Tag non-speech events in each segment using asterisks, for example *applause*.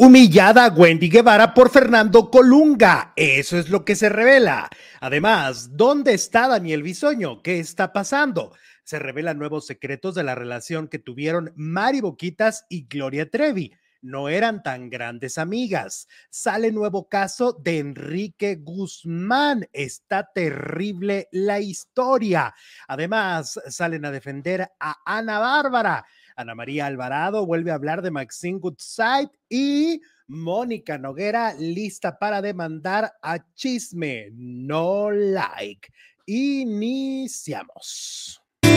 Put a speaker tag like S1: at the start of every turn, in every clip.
S1: Humillada Wendy Guevara por Fernando Colunga. Eso es lo que se revela. Además, ¿dónde está Daniel Bisoño? ¿Qué está pasando? Se revelan nuevos secretos de la relación que tuvieron Mari Boquitas y Gloria Trevi. No eran tan grandes amigas. Sale nuevo caso de Enrique Guzmán. Está terrible la historia. Además, salen a defender a Ana Bárbara Ana María Alvarado vuelve a hablar de Maxine Goodside y Mónica Noguera lista para demandar a Chisme No Like. Iniciamos.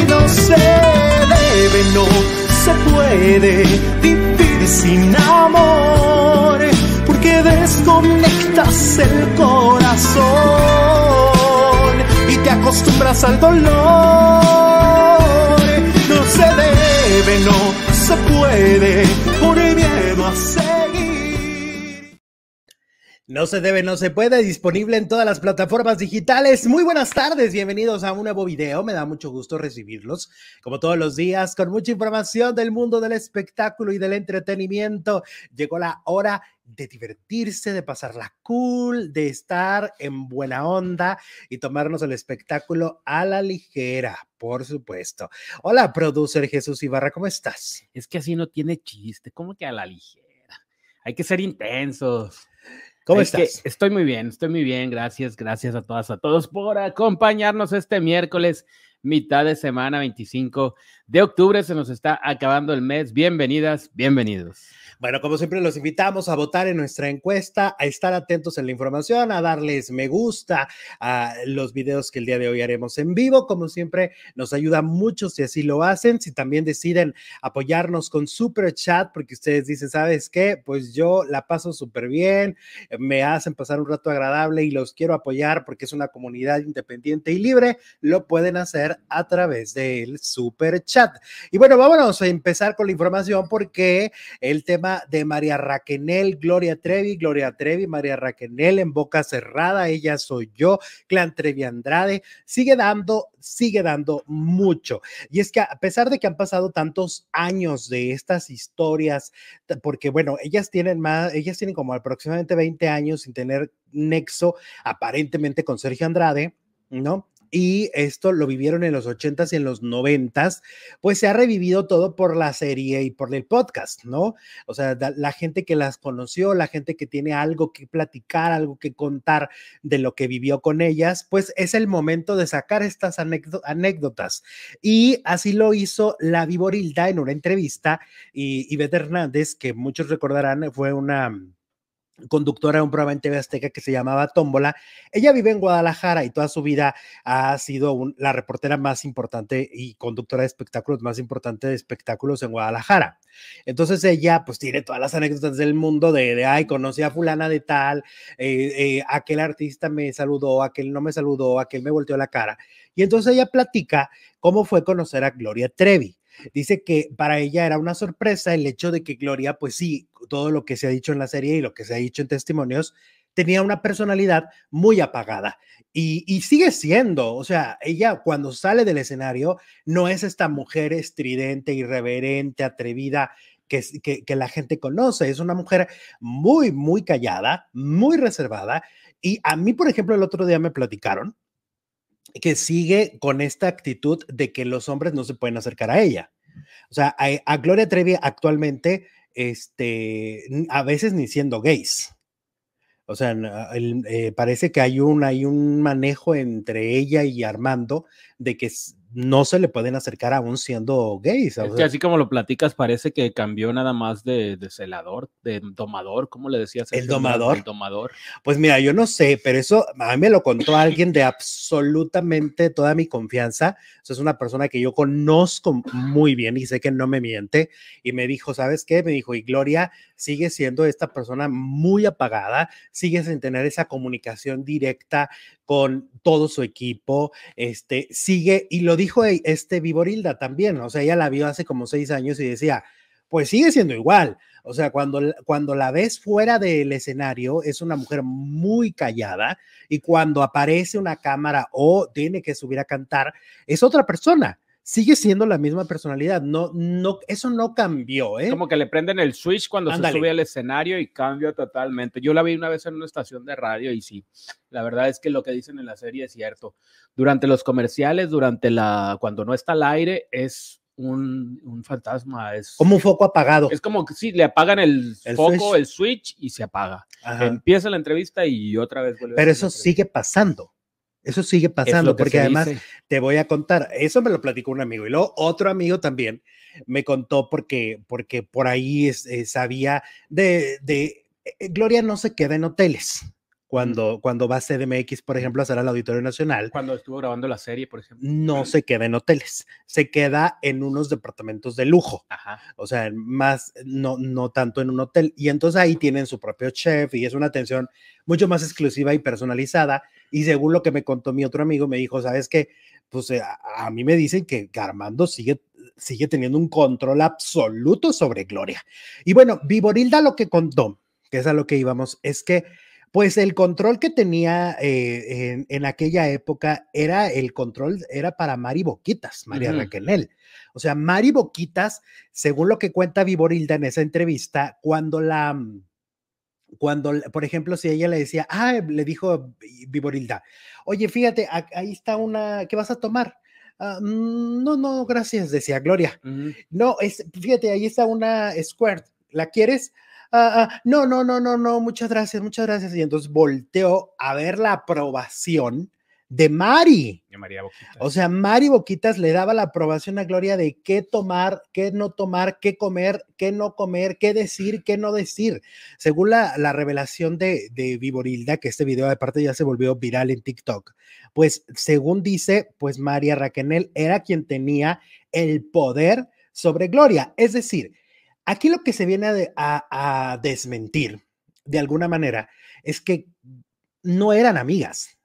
S2: No se debe, no se puede vivir sin amor, porque desconectas el corazón y te acostumbras al dolor. Debe no se puede por miedo a seguir.
S1: No se debe, no se puede, disponible en todas las plataformas digitales. Muy buenas tardes, bienvenidos a un nuevo video. Me da mucho gusto recibirlos, como todos los días, con mucha información del mundo del espectáculo y del entretenimiento. Llegó la hora de divertirse, de pasarla cool, de estar en buena onda y tomarnos el espectáculo a la ligera, por supuesto. Hola, producer Jesús Ibarra, ¿cómo estás?
S3: Es que así no tiene chiste, ¿cómo que a la ligera? Hay que ser intensos.
S1: ¿Cómo estás?
S3: estoy muy bien, estoy muy bien. Gracias, gracias a todas, a todos por acompañarnos este miércoles, mitad de semana 25 de octubre. Se nos está acabando el mes. Bienvenidas, bienvenidos.
S1: Bueno, como siempre, los invitamos a votar en nuestra encuesta, a estar atentos en la información, a darles me gusta a los videos que el día de hoy haremos en vivo. Como siempre, nos ayuda mucho si así lo hacen. Si también deciden apoyarnos con super chat, porque ustedes dicen, ¿sabes qué? Pues yo la paso súper bien, me hacen pasar un rato agradable y los quiero apoyar porque es una comunidad independiente y libre, lo pueden hacer a través del super chat. Y bueno, vámonos a empezar con la información porque el tema de María Raquenel, Gloria Trevi, Gloria Trevi, María Raquenel en boca cerrada, ella soy yo, Clan Trevi Andrade, sigue dando, sigue dando mucho. Y es que a pesar de que han pasado tantos años de estas historias, porque bueno, ellas tienen más, ellas tienen como aproximadamente 20 años sin tener nexo aparentemente con Sergio Andrade, ¿no? Y esto lo vivieron en los 80s y en los 90s, pues se ha revivido todo por la serie y por el podcast, ¿no? O sea, la gente que las conoció, la gente que tiene algo que platicar, algo que contar de lo que vivió con ellas, pues es el momento de sacar estas anécdotas. Y así lo hizo la Viborilda en una entrevista y Ivette Hernández, que muchos recordarán, fue una conductora de un programa en TV Azteca que se llamaba Tómbola. Ella vive en Guadalajara y toda su vida ha sido la reportera más importante y conductora de espectáculos más importante de espectáculos en Guadalajara. Entonces ella pues tiene todas las anécdotas del mundo de, de ay, conocí a fulana de tal, eh, eh, aquel artista me saludó, aquel no me saludó, aquel me volteó la cara. Y entonces ella platica cómo fue conocer a Gloria Trevi. Dice que para ella era una sorpresa el hecho de que Gloria, pues sí, todo lo que se ha dicho en la serie y lo que se ha dicho en testimonios, tenía una personalidad muy apagada y, sigue siendo, o sea, ella cuando sale del escenario no es esta mujer estridente, irreverente, atrevida que, que, la gente conoce, es una mujer muy, muy callada, muy reservada y a mí, por ejemplo, el otro día me platicaron que sigue con esta actitud de que los hombres no se pueden acercar a ella. O sea, a, Gloria Trevi actualmente, este, a veces ni siendo gays. O sea, eh, parece que hay un, hay un manejo entre ella y Armando de que no se le pueden acercar aún siendo gays.
S3: así como lo platicas, parece que cambió nada más de, celador, de domador, ¿cómo le decías?
S1: ¿El domador?
S3: El domador.
S1: Pues mira, yo no sé, pero eso a mí me lo contó alguien de absolutamente toda mi confianza. O es una persona que yo conozco muy bien y sé que no me miente. Y me dijo, ¿sabes qué? Me dijo, y Gloria sigue siendo esta persona muy apagada, sigue sin tener esa comunicación directa con todo su equipo, este, sigue, y lo dijo e, este Viborilda también, o sea, ella la vio hace como seis años y decía, pues sigue siendo igual, o sea, cuando, cuando la ves fuera del escenario, es una mujer muy callada y cuando aparece una cámara o tiene que subir a cantar, es otra persona. Sigue siendo la misma personalidad. No, no, eso no cambió, ¿eh?
S3: Como que le prenden el switch cuando se sube al escenario y cambia totalmente. Yo la vi una vez en una estación de radio y sí, la verdad es que lo que dicen en la serie es cierto. Durante los comerciales, durante la, cuando no está al aire, es un, un fantasma, es
S1: Como un foco apagado.
S3: es como que sí, le apagan el,
S1: El
S3: foco,
S1: switch.
S3: el switch y se apaga.
S1: Ajá.
S3: Empieza la entrevista y otra vez vuelve
S1: Pero eso sigue pasando. Eso sigue pasando, porque además
S3: dice.
S1: te voy a contar, eso me lo platicó un amigo y luego otro amigo también me contó porque, porque por ahí es- eh, sabía de, de eh, Gloria no se queda en hoteles cuando, cuando va a CDMX, por ejemplo, a hacer al Auditorio Nacional.
S3: Cuando estuvo grabando la serie, por ejemplo.
S1: No se queda en hoteles, se queda en unos departamentos de lujo,
S3: Ajá.
S1: o sea, más, no, no tanto en un hotel. Y entonces ahí tienen su propio chef y es una atención mucho más exclusiva y personalizada. Y según lo que me contó mi otro amigo, me dijo, ¿sabes qué? Pues eh, a, a mí me dicen que Armando sigue, sigue teniendo un control absoluto sobre Gloria. Y bueno, Viborilda lo que contó, que es a lo que íbamos, es que pues el control que tenía eh, en, en aquella época era el control, era para Mari Boquitas, María
S3: Ujú.
S1: Raquel. O sea, Mari Boquitas, según lo que cuenta Viborilda en esa entrevista, cuando la, cuando, por ejemplo, si ella le decía, ah, le dijo Vi- Viborilda, oye, fíjate, a- ahí está una, ¿qué vas a tomar? "Ah, mm, no, no, gracias, decía Gloria. No, es, fíjate, ahí está una Squirt. ¿La quieres? "Ah, ah, no, no, no, no, no, muchas gracias, muchas gracias. Y entonces volteó a ver la aprobación de Mari.
S3: Y María Boquita.
S1: O sea, Mari Boquitas le daba la aprobación a Gloria de qué tomar, qué no tomar, qué comer, qué no comer, qué decir, qué no decir. Según la, la revelación de, de Viborilda, que este video aparte ya se volvió viral en TikTok, pues según dice, pues María Raquel era quien tenía el poder sobre Gloria. Es decir, aquí lo que se viene a, de- a- a desmentir de alguna manera es que no eran amigas.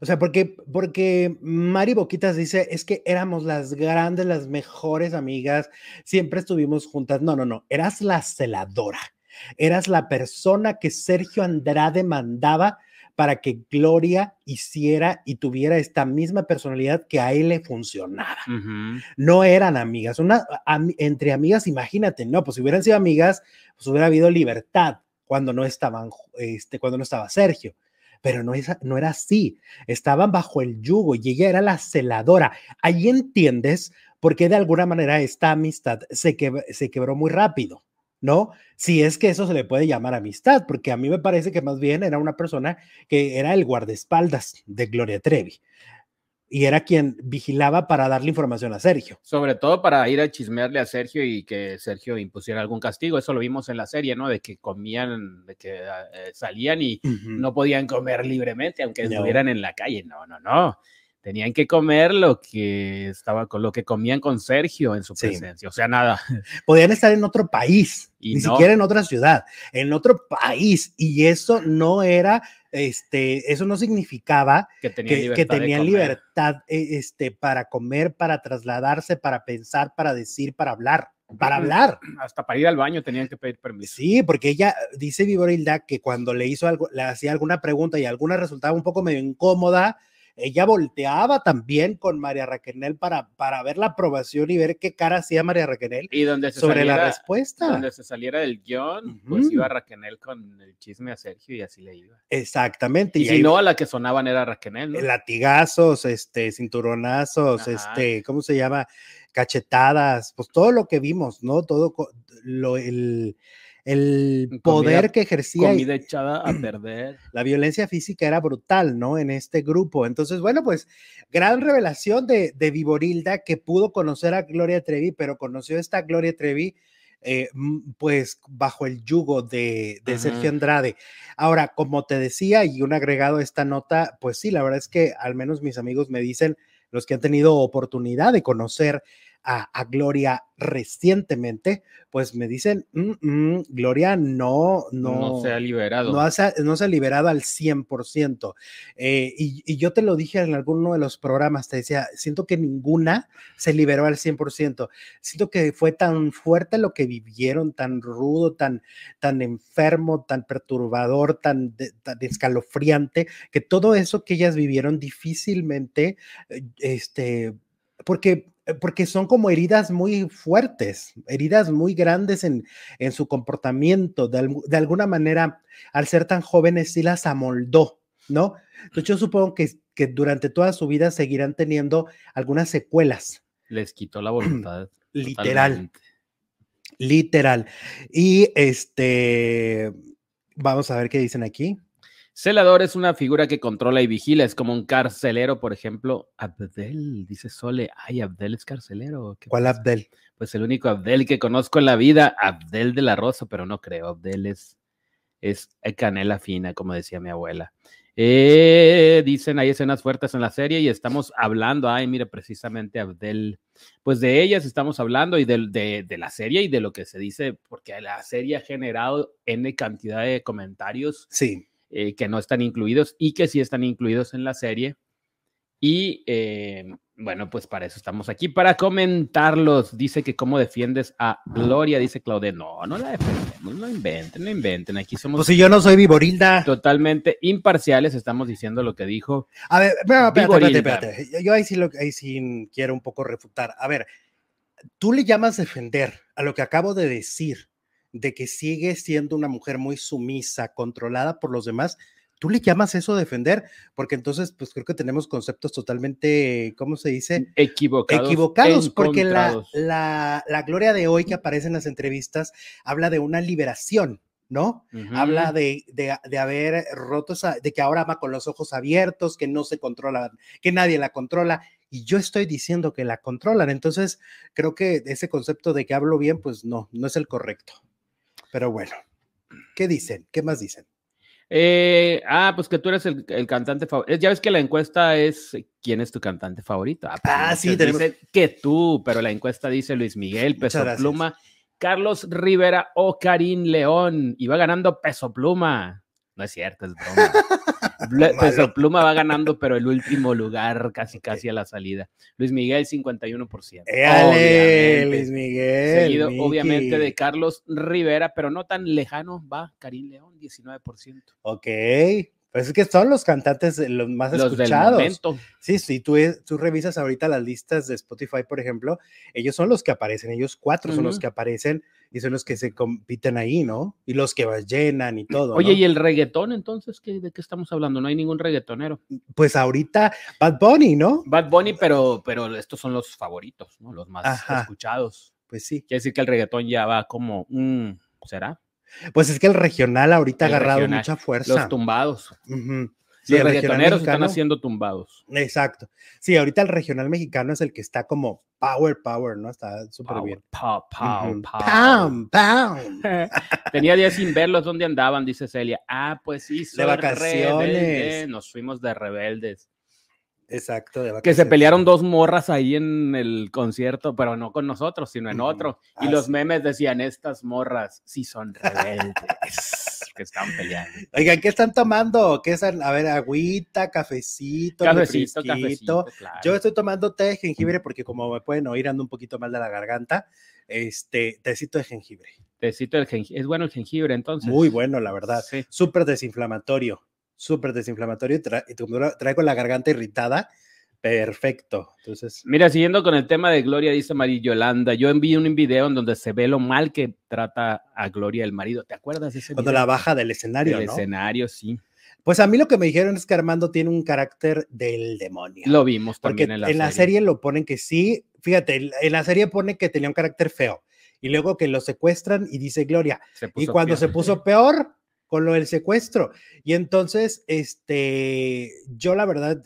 S1: O sea, porque, porque Mari Boquitas dice, es que éramos las grandes, las mejores amigas, siempre estuvimos juntas. No, no, no, eras la celadora, eras la persona que Sergio Andrade mandaba para que Gloria hiciera y tuviera esta misma personalidad que a él le funcionaba. No eran amigas, una, entre amigas, imagínate, no, pues si hubieran sido amigas, pues hubiera habido libertad cuando no estaban, este, cuando no estaba Sergio pero no, es, no era así. Estaban bajo el yugo y ella era la celadora. Ahí entiendes por qué de alguna manera esta amistad se, queb- se quebró muy rápido, ¿no? Si es que eso se le puede llamar amistad, porque a mí me parece que más bien era una persona que era el guardaespaldas de Gloria Trevi y era quien vigilaba para darle información a Sergio.
S3: Sobre todo para ir a chismearle a Sergio y que Sergio impusiera algún castigo. Eso lo vimos en la serie, ¿no? De que comían, de que eh, salían y no podían comer libremente, aunque
S1: No.
S3: estuvieran en la calle. No, no, no. Tenían que comer lo que estaba con lo que comían con Sergio en su
S1: Sí.
S3: presencia. O sea, nada. *laughs*
S1: podían estar en otro país,
S3: Y
S1: ni
S3: no.
S1: siquiera en otra ciudad, en otro país. Y eso no era, este, eso no significaba
S3: Que tenían
S1: que,
S3: libertad.
S1: que tenían libertad eh, este, para comer, para trasladarse, para pensar, para decir, para hablar, para hablar. *clears throat*
S3: Hasta para ir al baño tenían que pedir permiso.
S1: Sí, porque ella dice Viborilda que cuando le hizo algo, le hacía alguna pregunta y alguna resultaba un poco medio incómoda, ella volteaba también con María Raquel para, para ver la aprobación y ver qué cara hacía María Raquel
S3: Y donde
S1: sobre la respuesta.
S3: Donde se saliera del guion, pues iba Raquel con el chisme a Sergio y así le iba.
S1: Exactamente.
S3: Y,
S1: y
S3: si
S1: ahí-
S3: no, a la que sonaban era Raquel, ¿no?
S1: latigazos, este, cinturonazos,
S3: Ajá.
S1: este, ¿cómo se llama? Cachetadas, pues todo lo que vimos, ¿no? Todo lo, el, el
S3: Comida-
S1: poder que ejercía y
S3: Comida echada a *clears throat* perder.
S1: la violencia física era brutal, ¿no? En este grupo. Entonces, bueno, pues gran revelación de, de Viborilda que pudo conocer a Gloria Trevi, pero conoció a esta Gloria Trevi. eh, mm, pues bajo el yugo de, de. Sergio Andrade. Ahora, como te decía, y un agregado a esta nota, pues sí, la verdad es que al menos mis amigos me dicen, los que han tenido oportunidad de conocer a, a Gloria recientemente, pues me dicen, "Mm, mm, Gloria no, no,
S3: No, se ha liberado.
S1: no se, ha, no se ha liberado al 100%. Eh, y, y yo te lo dije en alguno de los programas, te decía, siento que ninguna se liberó al 100%. Siento que fue tan fuerte lo que vivieron, tan rudo, tan, tan enfermo, tan perturbador, tan, de- tan escalofriante, que todo eso que ellas vivieron difícilmente, eh, este, porque porque son como heridas muy fuertes, heridas muy grandes en, en su comportamiento. De, algu- de alguna manera, al ser tan jóvenes, sí las amoldó, ¿no? Entonces yo supongo que, que durante toda su vida seguirán teniendo algunas secuelas,
S3: Les quitó la *clears throat* voluntad.
S1: literal,
S3: totalmente.
S1: literal. Y este, vamos a ver qué dicen aquí.
S3: Celador es una figura que controla y vigila, es como un carcelero, por ejemplo. Abdel, dice Sole. Ay, Abdel es carcelero. ¿Qué
S1: ¿Cuál
S3: pasa?
S1: Abdel?
S3: Pues el único Abdel que conozco en la vida, Abdel de la Rosa, pero no creo. Abdel es, es canela fina, como decía mi abuela. Eh, dicen, hay escenas fuertes en la serie y estamos hablando, ay, mire, precisamente Abdel, pues de ellas estamos hablando y del- de, de la serie y de lo que se dice, porque la serie ha generado N cantidad de comentarios
S1: Sí,
S3: eh, que no están incluidos y que sí están incluidos en la serie. Y eh, bueno, pues para eso estamos aquí, para comentarlos. Dice que cómo defiendes a Gloria, dice Claudia. No, no la defendemos, no inventen, no inventen. Aquí somos
S1: pues si yo no soy Viborilda.
S3: totalmente imparciales, estamos diciendo lo que dijo.
S1: A ver, no, espérate, espérate,
S3: Viborilda.
S1: espérate. Yo- Yo ahí sí, lo, ahí sí quiero un poco refutar. A ver, tú le llamas defender a lo que acabo de decir, de que sigue siendo una mujer muy sumisa, controlada por los demás. ¿Tú le llamas eso defender? Porque entonces, pues creo que tenemos conceptos totalmente, ¿cómo se dice?
S3: Equivocados.
S1: Equivocados, porque la, la, la gloria de hoy que aparece en las entrevistas habla de una liberación, ¿no? Habla de, de, de haber roto esa, de que ahora ama con los ojos abiertos, que no se controla, que nadie la controla. Y yo estoy diciendo que la controlan. Entonces, creo que ese concepto de que hablo bien, pues no, no es el correcto. Pero bueno, ¿qué dicen? ¿Qué más dicen?
S3: Eh, ah, pues que tú eres el, el cantante favorito. Ya ves que la encuesta es eh, quién es tu cantante favorito. pues
S1: Ah, sí, tenemos-
S3: dicen que tú, pero la encuesta dice Luis Miguel, Peso. Pluma, Carlos Rivera o Karim León. Y va ganando Peso Pluma. No es cierto, es broma. *laughs* Peso Pluma va ganando, pero el último lugar, casi casi a la salida. Luis Miguel, 51%.
S1: ¡Éale. Luis Miguel!
S3: Seguido, obviamente, de Carlos Rivera, pero no tan lejano, va Karim León, 19%.
S1: Ok, pues es que son los cantantes los más
S3: Los
S1: escuchados. Sí, sí, tú, tú revisas ahorita las listas de Spotify, por ejemplo, ellos son los que aparecen, ellos cuatro son los que aparecen y son los que se compiten ahí, ¿no? Y los que llenan y todo.
S3: Oye,
S1: ¿no?
S3: ¿y el reggaetón entonces? ¿qué, ¿De qué estamos hablando? No hay ningún reggaetonero.
S1: Pues ahorita Bad Bunny, ¿no?
S3: Bad Bunny, pero, pero estos son los favoritos, ¿no? Los más
S1: Ajá.
S3: escuchados.
S1: Pues sí.
S3: Quiere decir que el reggaetón ya va como, mm, ¿será?
S1: Pues es que el regional ahorita ha agarrado
S3: regional,
S1: mucha fuerza.
S3: Los tumbados.
S1: Sí,
S3: los reggaetoneros están haciendo tumbados.
S1: Exacto. Sí, ahorita el regional mexicano es el que está como power, power, ¿no? Está súper bien.
S3: pow, pow,
S1: Ujú.
S3: pow.
S1: Pam, pam.
S3: Tenía días sin verlos, ¿dónde andaban? Dice Celia. Ah, pues sí, soy
S1: vacaciones.
S3: rebelde. Nos fuimos de rebeldes.
S1: Exacto. de
S3: Que se pelearon dos morras ahí en el concierto, pero no con nosotros, sino en otro. Y los
S1: sí.
S3: memes decían, estas morras sí son rebeldes, que están peleando.
S1: Oigan, ¿qué están tomando? ¿Qué están? A ver, agüita, cafecito,
S3: Cafecito, cafecito, claro.
S1: Yo estoy tomando té de jengibre porque como me pueden oír ando un poquito mal de la garganta, este tecito de jengibre.
S3: Tecito del jengibre. Es bueno el jengibre, entonces.
S1: Muy bueno, la verdad.
S3: Sí.
S1: Súper desinflamatorio, súper desinflamatorio y, tra- y como tra- traigo la garganta irritada, perfecto. Entonces,
S3: Mira, siguiendo con el tema de Gloria, dice María Yolanda, yo envié un video en donde se ve lo mal que trata a Gloria el marido. ¿Te acuerdas de ese
S1: cuando
S3: video?
S1: la baja del escenario,
S3: Del
S1: ¿no?
S3: escenario, sí.
S1: Pues a mí lo que me dijeron es que Armando tiene un carácter del demonio.
S3: Lo vimos
S1: Porque
S3: también en la,
S1: serie. lo ponen que sí, fíjate, en- en la serie pone que tenía un carácter feo y luego que lo secuestran y dice Gloria, y cuando
S3: peor.
S1: se puso peor con lo del secuestro. Y entonces, este, yo la verdad,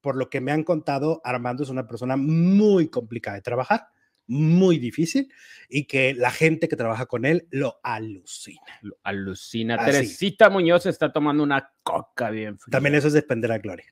S1: por lo que me han contado, Armando es una persona muy complicada de trabajar, muy difícil y que la gente que trabaja con él lo alucina.
S3: Lo Alucina.
S1: Así.
S3: Teresita Muñoz está tomando una coca bien fría.
S1: También eso es defender a Gloria.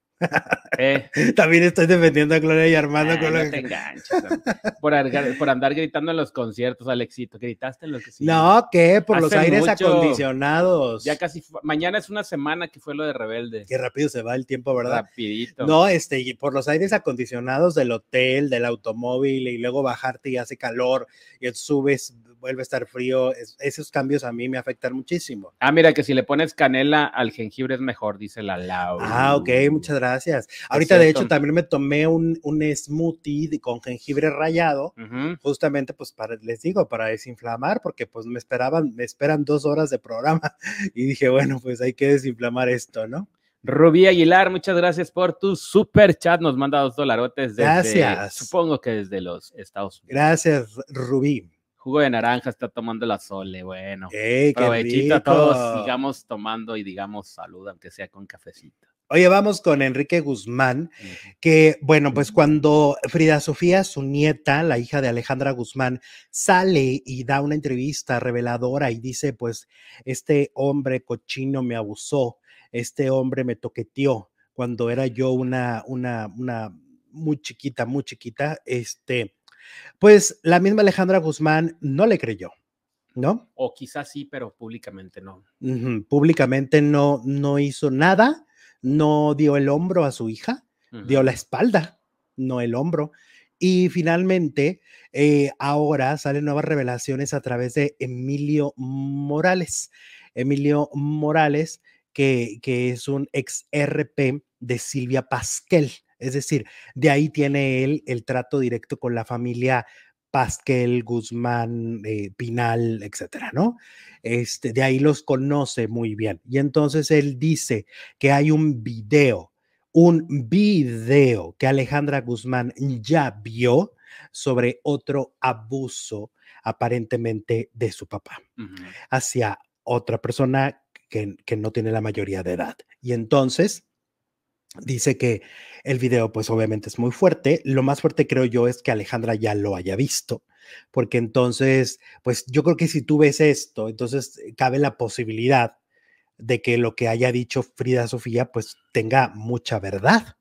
S3: Eh, *laughs*
S1: También estoy defendiendo a Gloria y Armando con lo
S3: no te
S1: que-
S3: enganches. hombre. por, argar- por andar gritando en los conciertos, Alexito. ¿Gritaste en lo que sí?
S1: No, ¿qué? Por los aires
S3: mucho.
S1: acondicionados.
S3: Ya casi. Mañana es una semana que fue lo de Rebelde.
S1: Qué rápido se va el tiempo, ¿verdad?
S3: Rapidito.
S1: No, este, y por los aires acondicionados del hotel, del automóvil, y luego bajarte y hace calor, y subes vuelve a estar frío. Es- esos cambios a mí me afectan muchísimo.
S3: Ah, mira, que si le pones canela al jengibre es mejor, dice la Lau.
S1: Ah, ok, muchas gracias. Ahorita, de hecho, también me tomé un, un smoothie con jengibre rallado, justamente, pues, para, les digo, para desinflamar, porque, pues, me esperaban, me esperan dos horas de programa, *laughs* y dije, bueno, pues, hay que desinflamar esto, ¿no?
S3: Rubí Aguilar, muchas gracias por tu super chat. Nos manda dos dolarotes desde,
S1: Gracias.
S3: supongo que desde los Estados Unidos.
S1: Gracias, Rubí.
S3: Jugo de naranja está tomando la Sole. Bueno,
S1: ¡Ey, qué
S3: provechito a todos. Sigamos tomando y digamos salud, aunque sea con cafecito.
S1: Oye, vamos con Enrique Guzmán, que, bueno, pues cuando Frida Sofía, su nieta, la hija de Alejandra Guzmán, sale y da una entrevista reveladora y dice, pues, este hombre cochino me abusó, este hombre me toqueteó cuando era yo una, una, una muy chiquita, muy chiquita, este, pues la misma Alejandra Guzmán no le creyó, ¿no?
S3: O quizás sí, pero públicamente no.
S1: Públicamente no, no hizo nada, no dio el hombro a su hija, dio la espalda, no el hombro. Y finalmente, eh, ahora salen nuevas revelaciones a través de Emilio Morales. Emilio Morales, que, que es un ex RP de Silvia Pasquel. Es decir, de ahí tiene él el trato directo con la familia Pasquel, Guzmán, eh, Pinal, etcétera, ¿no? Este, de ahí los conoce muy bien. Y entonces él dice que hay un video, un video que Alejandra Guzmán ya vio sobre otro abuso aparentemente de su papá hacia otra persona que, que no tiene la mayoría de edad. Y entonces dice que el video pues obviamente es muy fuerte. Lo más fuerte creo yo es que Alejandra ya lo haya visto, porque entonces pues yo creo que si tú ves esto, entonces eh, cabe la posibilidad de que lo que haya dicho Frida Sofía pues tenga mucha verdad,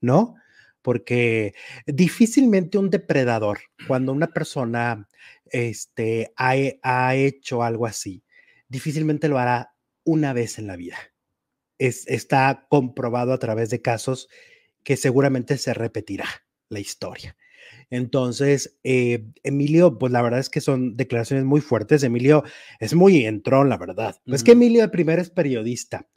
S1: ¿no? Porque difícilmente un depredador, cuando una persona este, ha, ha hecho algo así, difícilmente lo hará una vez en la vida. Es, está comprobado a través de casos que seguramente se repetirá la historia. Entonces, eh, Emilio, pues la verdad es que son declaraciones muy fuertes. Emilio es muy entrón, la verdad. Pues que
S3: Ujú.
S1: Emilio de primero es periodista.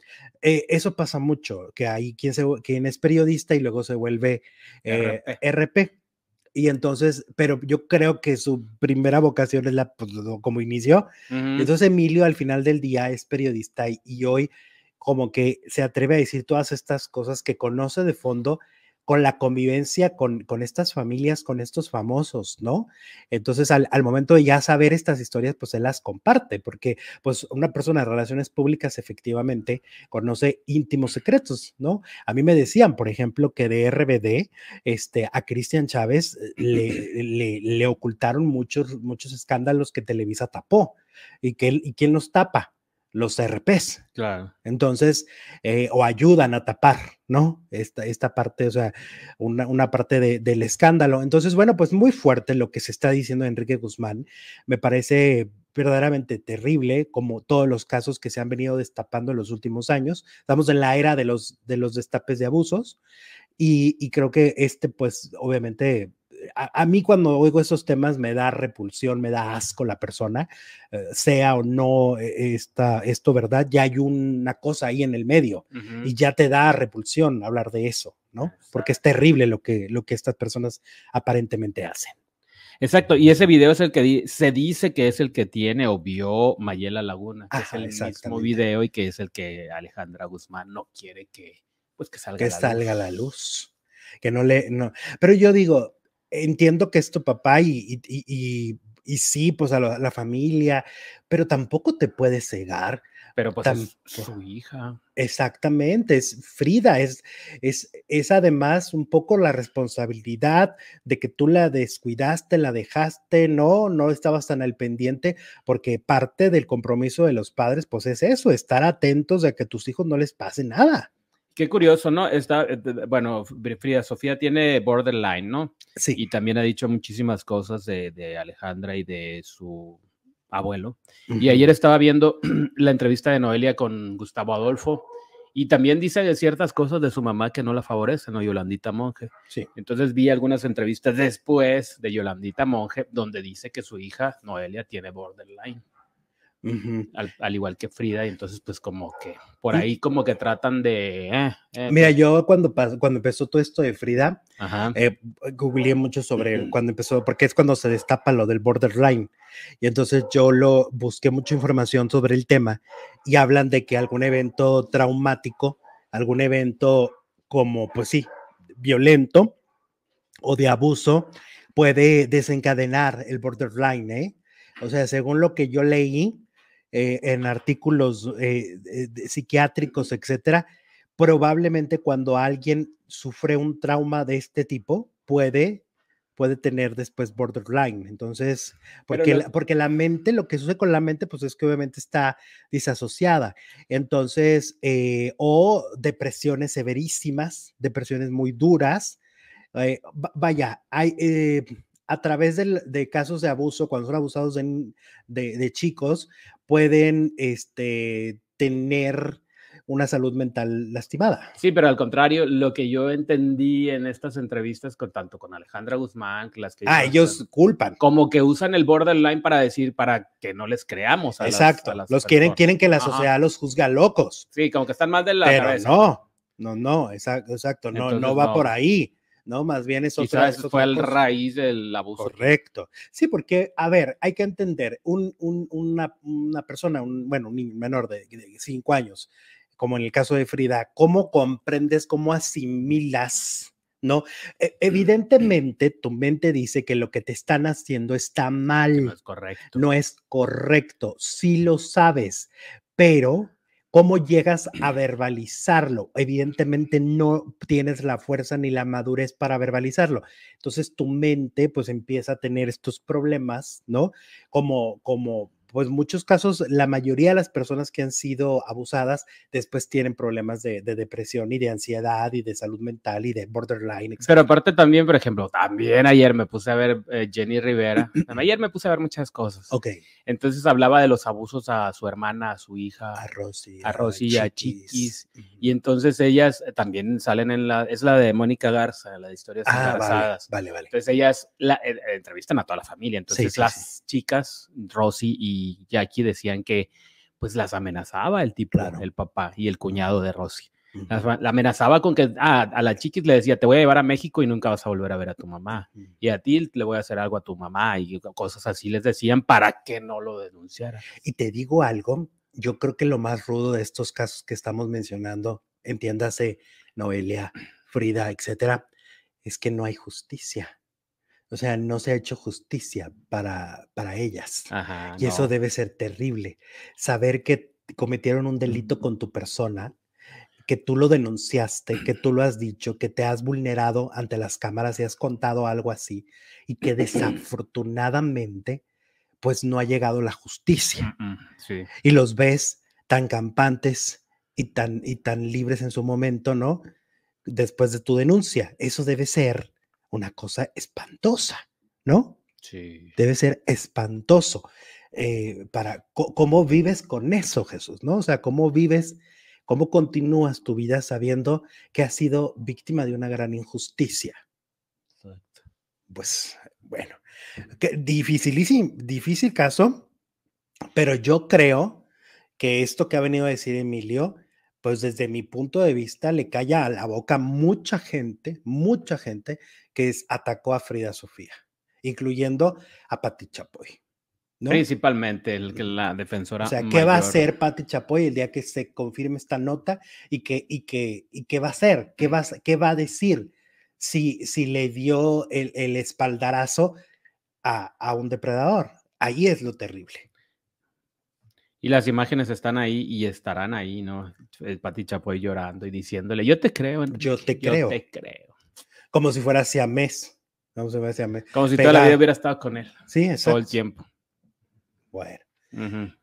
S1: Eh, eso pasa mucho, que hay quien, se, quien es periodista y luego se vuelve eh, RP. Y entonces, pero yo creo que su primera vocación es la, pues, como inició. Entonces Emilio al final del día es periodista y, y hoy como que se atreve a decir todas estas cosas que conoce de fondo con la convivencia con, con estas familias, con estos famosos, ¿no? Entonces al, al momento de ya saber estas historias, pues él las comparte, porque pues una persona de relaciones públicas efectivamente conoce íntimos secretos, ¿no? A mí me decían, por ejemplo, que de RBD, este, a Cristian Chávez eh, le, le, le ocultaron muchos, muchos escándalos que Televisa tapó. ¿Y, que, él- ¿Y quién los tapa? Los RPs.
S3: Claro.
S1: Entonces, eh, o ayudan a tapar, ¿no? Esta, esta parte, o sea, una, una parte de- del escándalo. Entonces, bueno, pues muy fuerte lo que se está diciendo de Enrique Guzmán. Me parece verdaderamente terrible, como todos los casos que se han venido destapando en los últimos años. Estamos en la era de los, de los destapes de abusos y, y creo que este, pues, obviamente, a, a mí cuando oigo esos temas me da repulsión, me da asco la persona, eh, sea o no eh, esta, esto verdad, ya hay una cosa ahí en el medio y ya te da repulsión hablar de eso, ¿no? Porque es terrible lo que, lo que estas personas aparentemente hacen.
S3: Exacto, y ese video es el que di- se dice que es el que tiene o vio Mayela Laguna, que
S1: Ajá,
S3: es el mismo video y que es el que Alejandra Guzmán no quiere que pues que salga
S1: que
S3: a la luz.
S1: salga a la luz, que no le, no, pero yo digo, entiendo que es tu papá y, y, y, y- y sí, pues a la, familia, pero tampoco te puedes cegar.
S3: Pero pues es su hija.
S1: Exactamente, es Frida, es, es, es además un poco la responsabilidad de que tú la descuidaste, la dejaste, no, no estabas tan al pendiente, porque parte del compromiso de los padres, pues es eso, estar atentos a que a tus hijos no les pase nada.
S3: Qué curioso, ¿no? Está, eh, bueno, Frida Sofía tiene borderline, ¿no?
S1: Sí,
S3: Y también ha dicho muchísimas cosas de, de Alejandra y de su abuelo. Y ayer estaba viendo *clears throat* la entrevista de Noelia con Gustavo Adolfo Y también dice de ciertas cosas de su mamá que no la favorecen, ¿no? Yolandita Monge.
S1: Sí.
S3: Entonces vi algunas entrevistas después de Yolandita Monge donde dice que su hija Noelia tiene borderline,
S1: Ujú.
S3: al, al igual que Frida, y entonces pues como que por ahí como que tratan de... eh, eh,
S1: Mira, yo cuando, cuando empezó todo esto de Frida, eh, googleé mucho sobre cuando empezó, porque es cuando se destapa lo del borderline. Y entonces yo lo busqué mucha información sobre el tema y hablan de que algún evento traumático, algún evento como, pues sí, violento o de abuso puede desencadenar el borderline, ¿eh? O sea, según lo que yo leí eh, en artículos eh, de- de psiquiátricos, etcétera, probablemente cuando alguien sufre un trauma de este tipo, puede, puede tener después borderline. Entonces, porque,
S3: no-
S1: la, porque la mente, lo que sucede con la mente, pues es que obviamente está disasociada. Entonces, eh, o depresiones severísimas, depresiones muy duras. eh, va- vaya, hay... eh, a través del- de casos de abuso, cuando son abusados de, de- de chicos, pueden este, tener una salud mental lastimada.
S3: Sí, pero al contrario, lo que yo entendí en estas entrevistas con tanto con Alejandra Guzmán, que las que
S1: Ah, ellos culpan.
S3: como que usan el borderline para decir, para que no les creamos a las-
S1: Exacto.
S3: a las
S1: los quieren,
S3: personas.
S1: quieren que la
S3: Ajá.
S1: sociedad los juzga locos.
S3: Sí, como que están más de la
S1: pero
S3: cabeza.
S1: no, no, no, exacto, exacto. No, no va
S3: no.
S1: por ahí. No, más bien es otra,
S3: Quizás
S1: es otra
S3: fue
S1: cosa.
S3: raíz del abuso.
S1: Correcto. Sí, porque, a ver, hay que entender, un, un- una, una persona, un, bueno, un niño menor de, de cinco años, como en el caso de Frida, ¿cómo comprendes, cómo asimilas? ¿No? E- evidentemente, tu mente dice que lo que te están haciendo está mal
S3: No es correcto.
S1: no es correcto, sí lo sabes, pero ¿cómo llegas a verbalizarlo? Evidentemente no tienes la fuerza ni la madurez para verbalizarlo. Entonces tu mente pues empieza a tener estos problemas, ¿no? Como, como, pues muchos casos, la mayoría de las personas que han sido abusadas después tienen problemas de, de depresión y de ansiedad y de salud mental y de borderline, etc.
S3: Pero aparte también, por ejemplo, también ayer me puse a ver eh, Jenny Rivera. *clears throat* Ayer me puse a ver muchas cosas.
S1: Ok,
S3: Entonces hablaba de los abusos a su hermana, a su hija.
S1: a Rosy,
S3: a Rosy y a
S1: Chiquis.
S3: Chiquis.
S1: Ujú.
S3: Y entonces ellas eh, también salen en la, es la de Mónica Garza, la de historias
S1: Ah, vale,
S3: embarazadas.
S1: vale, vale.
S3: Entonces ellas la, eh, entrevistan a toda la familia. Entonces
S1: sí,
S3: las chicas, Rosy y Jackie, decían que pues las amenazaba el tipo,
S1: Claro.
S3: el papá y el cuñado de Rosy. Las La amenazaba con que ah, a la chiquis le decía, te voy a llevar a México y nunca vas a volver a ver a tu mamá. Y a ti le voy a hacer algo a tu mamá y cosas así les decían para que no lo denunciara.
S1: Y te digo algo, yo creo que lo más rudo de estos casos que estamos mencionando, entiéndase Noelia, Frida, etcétera, es que no hay justicia. O sea, no se ha hecho justicia para, para ellas.
S3: Ajá.
S1: y eso debe ser terrible. Saber que cometieron un delito con tu persona, que tú lo denunciaste, que tú lo has dicho, que te has vulnerado ante las cámaras y has contado algo así, y que *clears throat* desafortunadamente, pues no ha llegado la justicia
S3: Mm, mm, Sí.
S1: y los ves tan campantes y tan, y tan libres en su momento, ¿no? Después de tu denuncia. Eso debe ser una cosa espantosa, ¿no?
S3: Sí.
S1: Debe ser espantoso. eh, para cómo vives con eso, Jesús, ¿no? O sea, cómo vives, cómo continúas tu vida sabiendo que has sido víctima de una gran injusticia.
S3: Exacto.
S1: Pues, bueno, que dificilísimo, difícil caso, pero yo creo que esto que ha venido a decir Emilio, pues desde mi punto de vista le calla a la boca mucha gente, mucha gente que es- atacó a Frida Sofía, incluyendo a Pati Chapoy. ¿no?
S3: Principalmente el la defensora.
S1: O sea, ¿qué va a hacer Pati Chapoy el día que se confirme esta nota y que, y que, y qué va a hacer? ¿Qué va, a s- qué va a decir si, si le dio el, el espaldarazo a, a un depredador? Ahí es lo terrible.
S3: Y las imágenes están ahí y estarán ahí, ¿no? El Pati Chapoy llorando y diciéndole, yo te creo,
S1: Yo
S3: Enrique,
S1: te creo.
S3: Yo te creo.
S1: Como si fuera mes. Como si fuera siamés.
S3: Como si toda la vida hubiera estado con él,
S1: Sí,
S3: todo el
S1: exacto.
S3: tiempo.
S1: Bueno.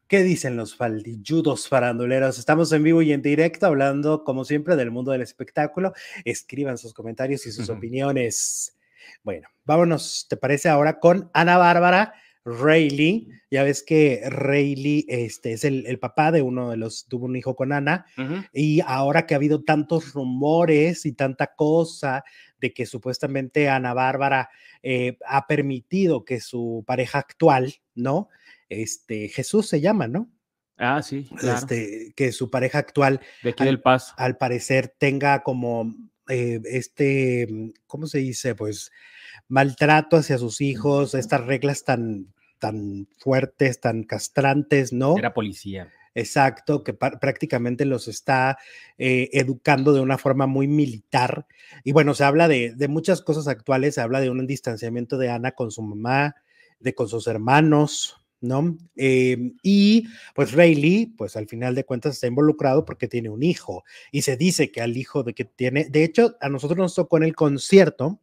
S1: ¿Qué dicen los faldilludos faranduleros? Estamos en vivo y en directo hablando, como siempre, del mundo del espectáculo. Escriban sus comentarios y sus opiniones. Bueno, vámonos, ¿te parece ahora con Ana Bárbara Rayleigh, ya ves que Rayleigh este, es el, el, papá de uno de los, tuvo un hijo con Ana, uh -huh. y ahora que ha habido tantos rumores y tanta cosa de que supuestamente Ana Bárbara eh, ha permitido que su pareja actual, ¿no? Este, Jesús se llama, ¿no?
S3: Ah, sí, claro.
S1: Este, que su pareja actual,
S3: de aquí al, del Paso,
S1: al parecer tenga como eh, este, ¿cómo se dice? Pues maltrato hacia sus hijos, estas reglas tan, tan fuertes, tan castrantes, ¿no?
S3: Era policía.
S1: Exacto, que prácticamente los está eh, educando de una forma muy militar. Y bueno, se habla de, de, muchas cosas actuales, se habla de un distanciamiento de Ana con su mamá, de con sus hermanos, ¿no? Eh, y pues Rayleigh, pues al final de cuentas está involucrado porque tiene un hijo y se dice que al hijo de que tiene, de hecho, a nosotros nos tocó en el concierto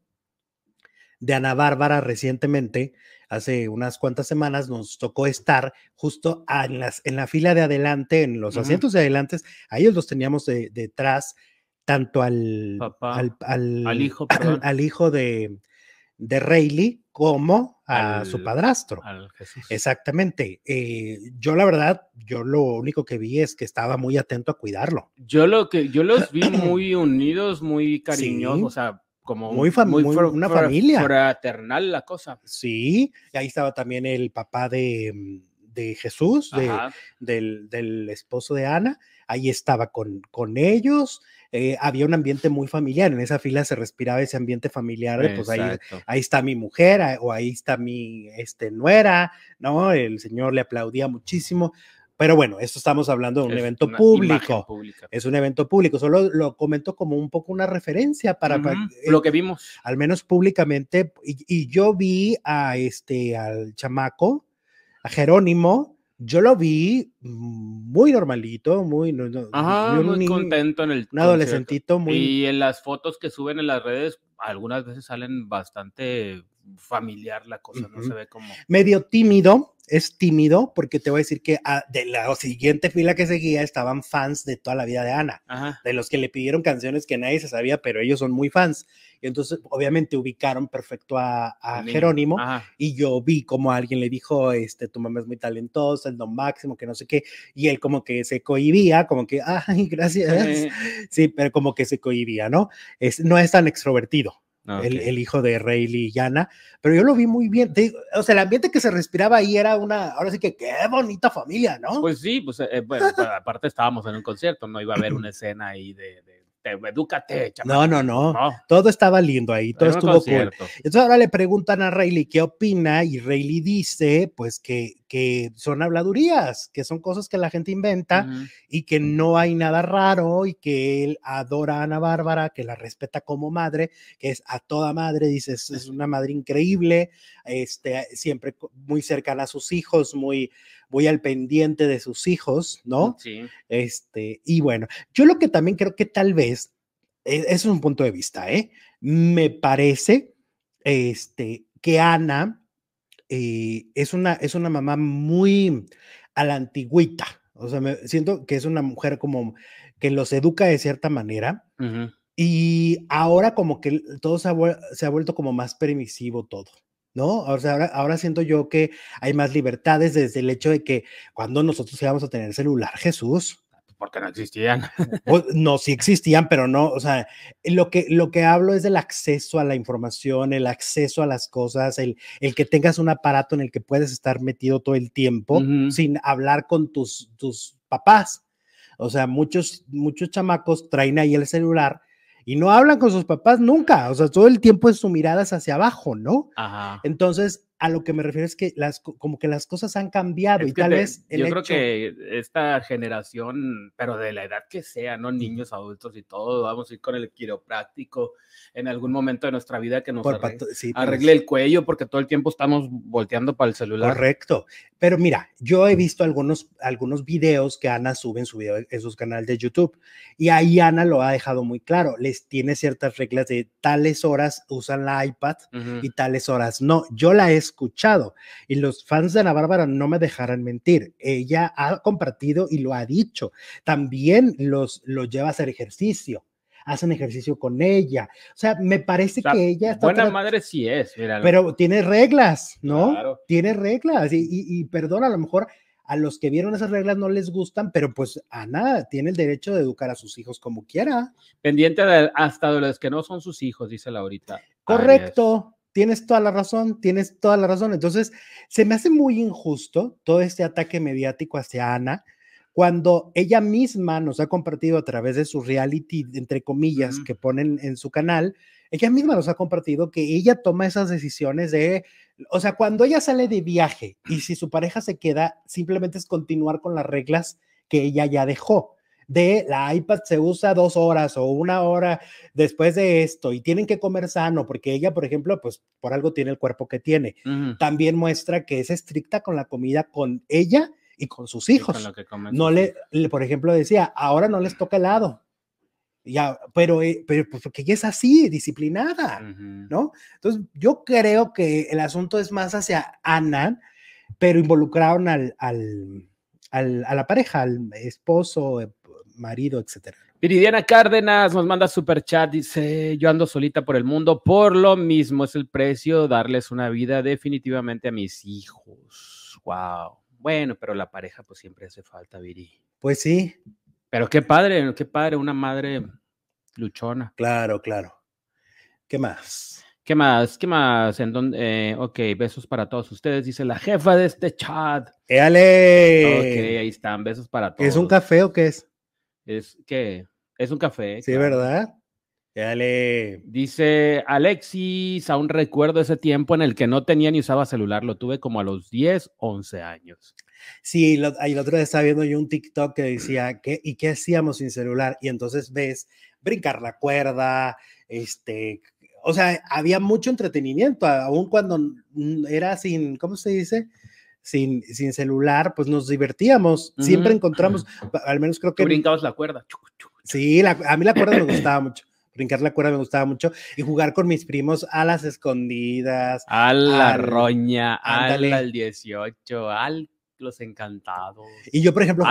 S1: de Ana Bárbara recientemente, hace unas cuantas semanas, nos tocó estar justo en, las, en la fila de adelante, en los uh -huh. asientos de adelante, a ellos los teníamos de, detrás, tanto al,
S3: Papá,
S1: al, al,
S3: al, hijo, *clears throat*
S1: al, hijo de, de Rayleigh como a al, su padrastro. Exactamente. Eh, yo la verdad, yo lo único que vi es que estaba muy atento a cuidarlo.
S3: Yo lo que yo los vi *clears throat* muy unidos, muy cariñosos, sí. o sea, como
S1: muy, fam muy, muy una familia
S3: fraternal la cosa.
S1: Sí, ahí estaba también el papá de, de Jesús, de, del, del, esposo de Ana, ahí estaba con, con ellos. Eh, había un ambiente muy familiar, en esa fila se respiraba ese ambiente familiar, de, pues ahí, ahí, está mi mujer, o ahí está mi este, nuera, ¿no? El señor le aplaudía muchísimo, pero bueno, esto estamos hablando de un
S3: es
S1: evento público. Es un evento público. Solo lo comento como un poco una referencia para,
S3: uh -huh.
S1: para
S3: eh, lo que vimos.
S1: Al menos públicamente. Y, y, yo vi a este, al chamaco, a Jerónimo. Yo lo vi muy normalito, muy, no, no,
S3: Ajá, muy, contento en el.
S1: Un adolescentito muy.
S3: Y en las fotos que suben en las redes, algunas veces salen bastante familiar la cosa, uh -huh. no se ve como.
S1: Medio tímido, es tímido porque te voy a decir que ah, de la siguiente fila que seguía estaban fans de toda la vida de Ana,
S3: Ajá.
S1: de los que le pidieron canciones que nadie se sabía, pero ellos son muy fans. Y entonces, obviamente, ubicaron perfecto a, a Jerónimo
S3: Ajá.
S1: y yo vi como alguien le dijo, este, tu mamá es muy talentosa, es lo máximo, que no sé qué, y él como que se cohibía, como que, ay, gracias.
S3: Eh. *laughs*
S1: Sí, pero como que se cohibía, ¿no? Es, no es tan extrovertido.
S3: Ah,
S1: Okay. El, el, hijo de Rayleigh y Yana, pero yo lo vi muy bien. O sea, el ambiente que se respiraba ahí era una, ahora sí que qué bonita familia, ¿no?
S3: Pues sí, pues eh, bueno, *laughs* aparte estábamos en un concierto, no iba a haber una escena ahí de, de edúcate,
S1: no, no, no, no, todo estaba lindo ahí, todo estuvo cool. Entonces ahora le preguntan a Rayleigh qué opina y Rayleigh dice, pues que, que son habladurías, que son cosas que la gente inventa uh -huh. y que no hay nada raro y que él adora a Ana Bárbara, que la respeta como madre, que es a toda madre, dice, es, es una madre increíble, este, siempre muy cercana a sus hijos, muy, muy al pendiente de sus hijos, ¿no?
S3: Sí.
S1: Este, y bueno, yo lo que también creo que tal vez, es, es un punto de vista, ¿eh? Me parece, este, que Ana eh, es, una, es una mamá muy a la antigüita, o sea, me siento que es una mujer como que los educa de cierta manera. Uh -huh. Y ahora como que todo se ha, se ha vuelto como más permisivo todo. ¿No? O sea, ahora, ahora, siento yo que hay más libertades desde el hecho de que cuando nosotros íbamos a tener celular, Jesús.
S3: Porque no existían. *laughs*
S1: no, sí existían, pero no, o sea, lo que, lo que hablo es del acceso a la información, el acceso a las cosas, el, el que tengas un aparato en el que puedes estar metido todo el tiempo uh -huh. sin hablar con tus, tus papás. O sea, muchos, muchos chamacos traen ahí el celular y no hablan con sus papás nunca, o sea, todo el tiempo es su mirada es hacia abajo, ¿no?
S3: Ajá.
S1: Entonces, a lo que me refiero es que las, como que las cosas han cambiado
S3: es
S1: y tal
S3: te,
S1: vez...
S3: yo creo que esta generación, pero de la edad que sea, ¿no? Niños, adultos y todo, vamos a ir con el quiropráctico en algún momento de nuestra vida que nos arregle, sí, arregle el cuello porque todo el tiempo estamos volteando para el celular.
S1: Correcto. Pero mira, yo he visto algunos, algunos videos que Ana sube en su video en sus canales de YouTube y ahí Ana lo ha dejado muy claro. Les tiene ciertas reglas de tales horas usan la iPad uh -huh. y tales horas no. Yo la he escuchado y los fans de Ana Bárbara no me dejarán mentir. Ella ha compartido y lo ha dicho. También los, los lleva a hacer ejercicio hacen ejercicio con ella. O sea, me parece
S3: O sea,
S1: que ella está
S3: buena madre sí es,
S1: pero tiene reglas, ¿no?
S3: Claro.
S1: Tiene reglas. Y, y, y perdón, a lo mejor a los que vieron esas reglas no les gustan, pero pues Ana tiene el derecho de educar a sus hijos como quiera.
S3: pendiente de, hasta de los que no son sus hijos, dice Laurita.
S1: Correcto. Tienes toda la razón, tienes toda la razón. Entonces, se me hace muy injusto todo este ataque mediático hacia Ana cuando ella misma nos ha compartido a través de su reality, entre comillas, que ponen en su canal, ella misma nos ha compartido que ella toma esas decisiones de, o sea, cuando ella sale de viaje y si su pareja se queda, simplemente es continuar con las reglas que ella ya dejó. De la iPad se usa dos horas o una hora después de esto y tienen que comer sano porque ella, por ejemplo, pues por algo tiene el cuerpo que tiene. También muestra que es estricta con la comida con ella y con sus
S3: Sí, con
S1: hijos.
S3: lo que comen
S1: No le,
S3: hijos.
S1: le- por ejemplo, decía, ahora no les toca helado. Ya, pero, eh, pero pues, porque ella es así, disciplinada. ¿no? Entonces, yo creo que el asunto es más hacia Ana, pero involucraron al, al, al- a la pareja, al esposo, eh, marido, etcétera.
S3: Viridiana Cárdenas nos manda super chat, dice, yo ando solita por el mundo, por lo mismo es el precio darles una vida definitivamente a mis hijos. Wow. Bueno, pero la pareja pues siempre hace falta, Viri.
S1: Pues sí,
S3: Pero qué padre, qué padre, una madre luchona.
S1: claro, claro. ¿Qué más?
S3: ¿Qué más? ¿Qué más? ¿En dónde? eh, ok, besos para todos ustedes, dice la jefa de este chat. Ok,
S1: ¡Éale!
S3: ahí están, besos para todos.
S1: ¿Es un café o qué es?
S3: Es que es un café.
S1: Sí,
S3: claro.
S1: ¿verdad? ¡Éale!
S3: Dice Alexis, aún recuerdo ese tiempo en el que no tenía ni usaba celular, lo tuve como a los 10, 11 años.
S1: Sí, lo, ahí el otro día estaba viendo yo un TikTok que decía, ¿qué, ¿y qué hacíamos sin celular? Y entonces ves brincar la cuerda, este, o sea, había mucho entretenimiento, aun cuando era sin, ¿cómo se dice? Sin, sin celular, pues nos divertíamos, siempre encontramos, al menos creo que...
S3: brincabas la cuerda.
S1: Sí, la- a mí la cuerda me gustaba mucho. Brincar la cuerda me gustaba mucho y jugar con mis primos a las escondidas.
S3: A la
S1: Al-
S3: roña,
S1: ándale.
S3: al 18, al los encantados.
S1: Y yo, por ejemplo,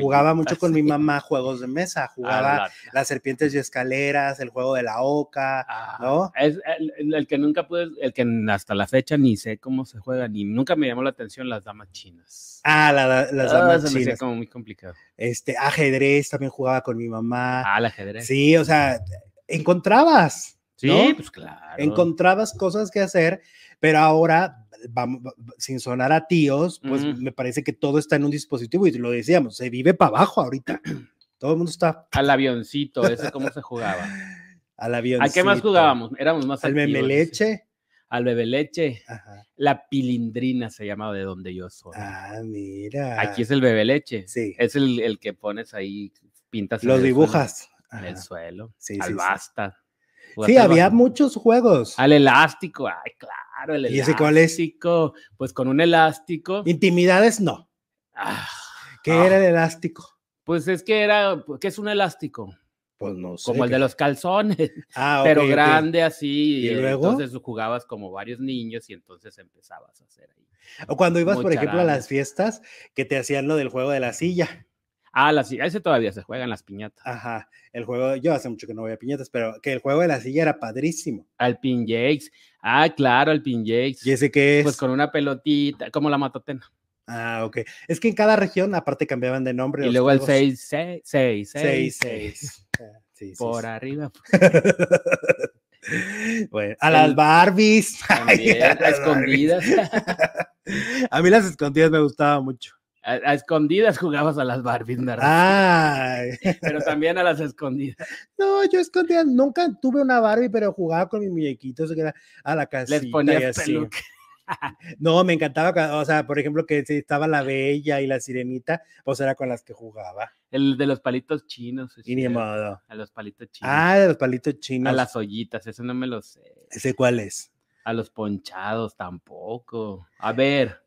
S1: jugaba, mucho con mi mamá juegos de mesa, jugaba
S3: la-
S1: las serpientes y escaleras, el juego de la oca,
S3: Ah,
S1: ¿no?
S3: Es el, que nunca pude, el que hasta la fecha ni sé cómo se juega, ni nunca me llamó la atención las damas chinas.
S1: Ah, la- la- las
S3: Ah,
S1: damas
S3: me
S1: chinas.
S3: como muy complicado.
S1: Este, ajedrez también jugaba con mi mamá.
S3: Ah, el ajedrez.
S1: Sí, o sea, encontrabas,
S3: Sí,
S1: ¿no?
S3: pues claro.
S1: encontrabas cosas que hacer, pero ahora, vamos, va- sin sonar a tíos, pues me parece que todo está en un dispositivo y lo decíamos, se vive para abajo ahorita. *clears throat* Todo el mundo está
S3: Al avioncito, ese cómo se jugaba. *laughs*
S1: al avión.
S3: ¿A qué más jugábamos? Éramos más
S1: Al
S3: activos,
S1: meme
S3: dice.
S1: leche.
S3: Al bebe leche.
S1: Ajá.
S3: La pilindrina se llamaba de donde yo soy.
S1: Ah, mira.
S3: Aquí es el bebe leche.
S1: Sí.
S3: Es el, el que pones ahí, pintas.
S1: Los dibujas.
S3: En el suelo.
S1: Sí, sí,
S3: al
S1: sí.
S3: basta.
S1: Sí,
S3: al
S1: había muchos juegos.
S3: Al elástico, ay, claro, el
S1: ¿Y ese cuál es?
S3: elástico. Pues con un elástico.
S1: Intimidades, no.
S3: ah,
S1: ¿Qué
S3: ah,
S1: era el elástico?
S3: Pues es que era, ¿qué es un elástico?
S1: Pues no sé.
S3: Como el de los calzones, *laughs*
S1: Ah,
S3: pero grande así.
S1: ¿Y
S3: eh,
S1: luego?
S3: Entonces jugabas como varios niños y entonces empezabas a hacer ahí.
S1: O cuando ibas, por ejemplo, a las fiestas que te hacían lo del juego de la silla.
S3: Ah, las, ese todavía se juega en las piñatas.
S1: Ajá. El juego, yo hace mucho que no voy a piñatas, pero que el juego de la silla era padrísimo.
S3: Al pin jakes. Ah, claro, al pin jakes.
S1: ¿Y ese qué es?
S3: Pues con una pelotita, como la matotena.
S1: Ah, ok. Es que en cada región, aparte, cambiaban de nombre.
S3: Y luego el
S1: juegos.
S3: 6, 6, 6,
S1: 6,
S3: 6,
S1: 6. Ah, sí, sí,
S3: Por arriba. *laughs*
S1: bueno, a las
S3: El-
S1: Barbies. *laughs*
S3: También,
S1: a las
S3: escondidas.
S1: Barbies. *laughs* A mí las escondidas me gustaban mucho.
S3: A, a escondidas jugabas a las Barbies, ¿verdad?
S1: Ay.
S3: Pero también a las escondidas.
S1: No, yo escondía, nunca tuve una Barbie, pero jugaba con mis muñequitos que era a la casita
S3: Les ponías peluca.
S1: No, me encantaba, o sea, por ejemplo, que si estaba la Bella y la Sirenita, pues era con las que jugaba.
S3: El de los palitos chinos.
S1: Y ni modo.
S3: A los palitos chinos.
S1: Ah, de los palitos chinos.
S3: a las ollitas, eso no me lo sé.
S1: ¿Ese cuál es?
S3: A los ponchados tampoco. A ver,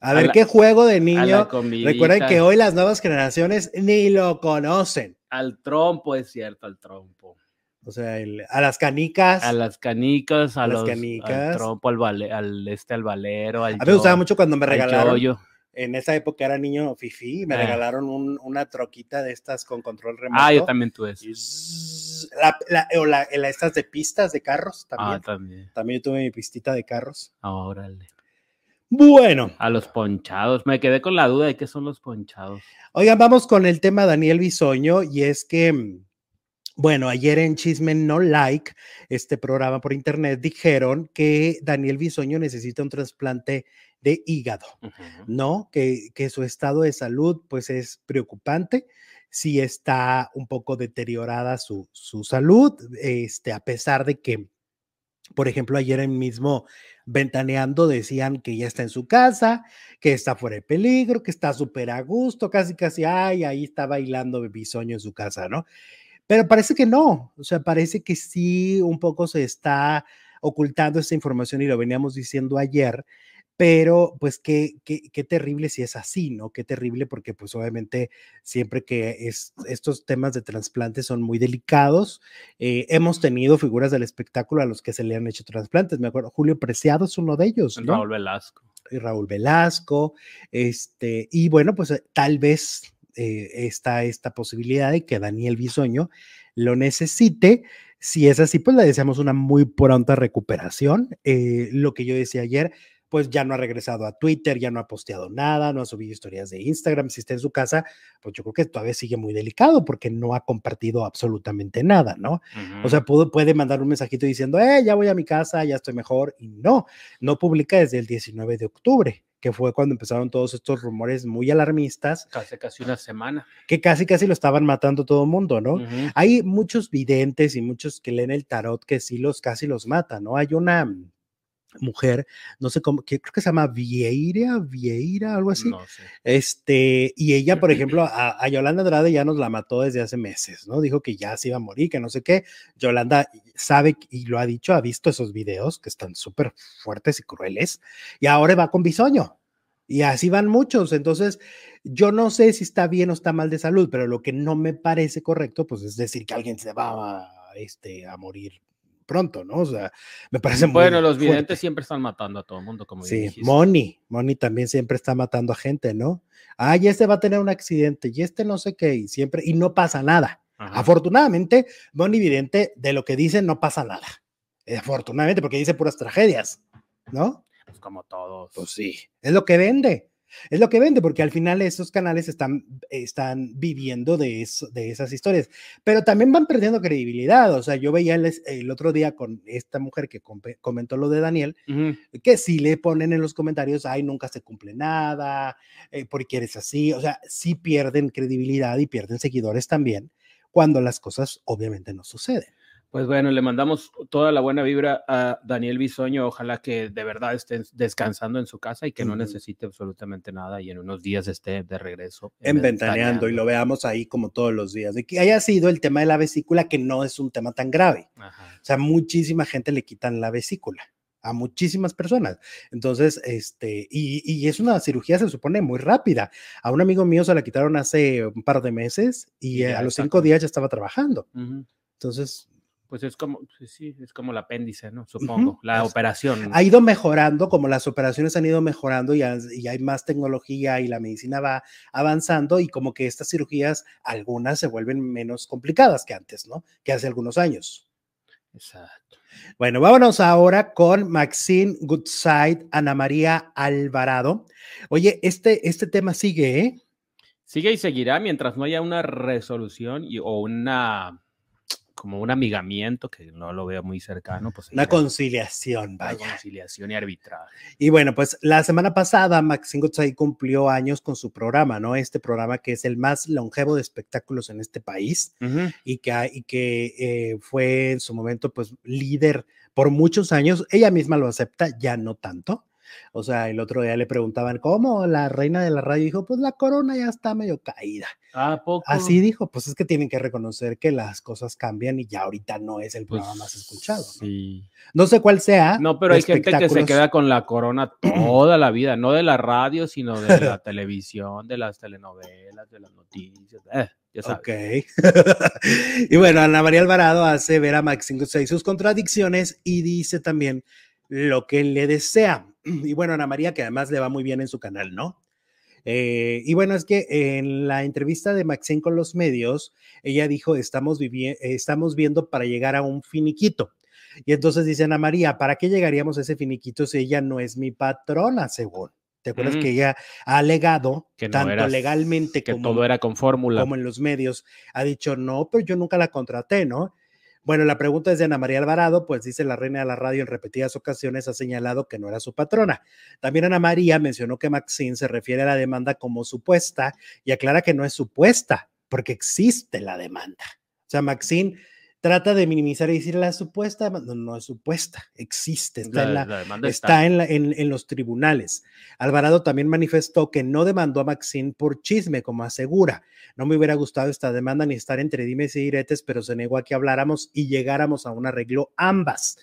S1: A
S3: A
S1: ver,
S3: la-
S1: ¿qué juego de niño? Recuerden que hoy las nuevas generaciones ni lo conocen.
S3: Al trompo, es cierto, al trompo.
S1: O sea, el- a las canicas.
S3: A las canicas, a,
S1: A las
S3: los,
S1: canicas.
S3: al trompo, al, vale- al este, al valero, al
S1: a mí me gustaba mucho cuando me
S3: al
S1: regalaron.
S3: yoyo.
S1: En esa época era niño fifi, me
S3: Ah.
S1: regalaron un- una troquita de estas con control remoto.
S3: Ah, yo también tuve eso.
S1: Zzz, la, la- o la, la- estas de pistas de carros también.
S3: Ah, también.
S1: También yo tuve mi pistita de carros.
S3: Órale.
S1: Bueno,
S3: A los ponchados. Me quedé con la duda de qué son los ponchados.
S1: oigan, vamos con el tema Daniel Bisoño y es que, mm, bueno, ayer en Chisme No Like, este programa por internet, dijeron que Daniel Bisoño necesita un trasplante de hígado. ¿no? Que, que su estado de salud pues es preocupante, si está un poco deteriorada su, su salud, este, a pesar de que, por ejemplo, ayer mismo ventaneando decían que ya está en su casa, que está fuera de peligro, que está súper a gusto, casi, casi, ay, ahí está bailando bisoño en su casa, ¿no? Pero parece que no, o sea, parece que sí un poco se está ocultando esta información y lo veníamos diciendo ayer, pero pues qué, qué, qué terrible si es así, ¿no? Qué terrible porque pues obviamente siempre que es, estos temas de trasplante son muy delicados, eh, hemos tenido figuras del espectáculo a los que se le han hecho trasplantes, me acuerdo, Julio Preciado es uno de ellos, ¿no?
S3: Raúl Velasco.
S1: y Raúl Velasco, este, y bueno, pues eh, tal vez eh, está esta posibilidad de que Daniel Bisoño lo necesite. Si es así, pues le deseamos una muy pronta recuperación. Eh, lo que yo decía ayer, pues ya no ha regresado a Twitter, ya no ha posteado nada, no ha subido historias de Instagram. Si está en su casa, pues yo creo que todavía sigue muy delicado porque no ha compartido absolutamente nada, ¿no? O sea, pudo- puede mandar un mensajito diciendo, eh, ya voy a mi casa, ya estoy mejor. Y no, no publica desde el 19 de octubre, que fue cuando empezaron todos estos rumores muy alarmistas,
S3: casi, casi una semana.
S1: que casi, casi lo estaban matando todo el mundo, ¿no? Hay muchos videntes y muchos que leen el tarot que sí los casi los matan, ¿no? Hay una mujer, no sé cómo, que creo que se llama Vieira, Vieira, algo así.
S3: No sé.
S1: Este, y ella, por ejemplo, *laughs* a, a Yolanda Andrade ya nos la mató desde hace meses, ¿no? Dijo que ya se iba a morir, que no sé qué. Yolanda sabe y lo ha dicho, ha visto esos videos que están súper fuertes y crueles, y ahora va con bisoño. Y así van muchos. Entonces, yo no sé si está bien o está mal de salud, pero lo que no me parece correcto, pues es decir que alguien se va a, este, a morir pronto, ¿no? O sea, me parece muy
S3: Bueno, los
S1: fuerte.
S3: videntes siempre están matando a todo el mundo, como
S1: Sí,
S3: dijiste.
S1: Moni, Moni también siempre está matando a gente, ¿no? Ah, y este va a tener un accidente, y este no sé qué, y siempre, y no pasa nada.
S3: Ajá.
S1: Afortunadamente, Moni Vidente, de lo que dice, no pasa nada. Eh, Afortunadamente, porque dice puras tragedias, ¿no?
S3: Pues como todos.
S1: Pues sí, es lo que vende. Es lo que vende, porque al final esos canales están, están viviendo de, eso, de esas historias, pero también van perdiendo credibilidad. O sea, yo veía el, el otro día con esta mujer que comentó lo de Daniel, que sí le ponen en los comentarios, ay, nunca se cumple nada, eh, porque eres así, o sea, sí pierden credibilidad y pierden seguidores también cuando las cosas obviamente no suceden.
S3: Pues bueno, le mandamos toda la buena vibra a Daniel Bisoño. Ojalá que de verdad esté descansando en su casa y que no necesite absolutamente nada y en unos días esté de regreso.
S1: En Ventaneando y lo veamos ahí como todos los días, de que haya sido el tema de la vesícula, que no es un tema tan grave.
S3: Ajá.
S1: O sea, muchísima gente le quitan la vesícula a muchísimas personas. Entonces, este, y, y es una cirugía, se supone, muy rápida. A un amigo mío se la quitaron hace un par de meses y, a los cinco días ya estaba trabajando. Entonces,
S3: Pues es como, sí, sí, es como el apéndice, ¿no? Supongo. La operación.
S1: ha ido mejorando, como las operaciones han ido mejorando y, han- y hay más tecnología y la medicina va avanzando y como que estas cirugías, algunas se vuelven menos complicadas que antes, ¿no? Que hace algunos años.
S3: Exacto.
S1: Bueno, vámonos ahora con Maxine Goodside, Ana María Alvarado. Oye, este, este tema sigue, ¿eh?
S3: Sigue y seguirá mientras no haya una resolución y, o una como un amigamiento que no lo veo muy cercano, pues
S1: Una conciliación,
S3: una
S1: vaya.
S3: conciliación y arbitraje.
S1: Y bueno, pues la semana pasada Maxine Goodside cumplió años con su programa, ¿no? Este programa que es el más longevo de espectáculos en este país. Y que, y que eh, fue en su momento pues líder por muchos años. Ella misma lo acepta, ya no tanto. O sea, el otro día le preguntaban, ¿cómo la reina de la radio? dijo, pues la corona ya está medio caída.
S3: ¿A poco?
S1: Así dijo, pues es que tienen que reconocer que las cosas cambian y ya ahorita no es el
S3: Pues,
S1: programa más escuchado. ¿no?
S3: Sí.
S1: No sé cuál sea.
S3: No, pero hay gente que se queda con la corona toda la vida, no de la radio, sino de la *laughs* televisión, de las telenovelas, de las noticias. Eh, ya sabes.
S1: Ok. *laughs* y bueno, Ana María Alvarado hace ver a Maxine Goodside sus contradicciones y dice también lo que le desea. Y bueno, Ana María, que además le va muy bien en su canal, ¿no? Eh, y bueno, es que en la entrevista de Maxine con los medios, ella dijo, estamos, estamos viendo para llegar a un finiquito. Y entonces dice Ana María, ¿para qué llegaríamos a ese finiquito si ella no es mi patrona, según? ¿Te acuerdas
S3: Mm.
S1: que ella ha alegado,
S3: Que no
S1: tanto
S3: eras-
S1: legalmente
S3: Que
S1: como,
S3: todo era con fórmula.
S1: como en los medios, ha dicho, no, pero yo nunca la contraté, ¿no? Bueno, la pregunta es de Ana María Alvarado, pues dice la reina de la radio en repetidas ocasiones ha señalado que no era su patrona. También Ana María mencionó que Maxine se refiere a la demanda como supuesta y aclara que no es supuesta, porque existe la demanda. O sea, Maxine trata de minimizar y decir la supuesta, no, no es supuesta, existe, está en la, está en, la- en- en los tribunales. Alvarado también manifestó que no demandó a Maxine por chisme, como asegura. No me hubiera gustado esta demanda ni estar entre dimes y diretes, pero se negó a que habláramos y llegáramos a un arreglo ambas.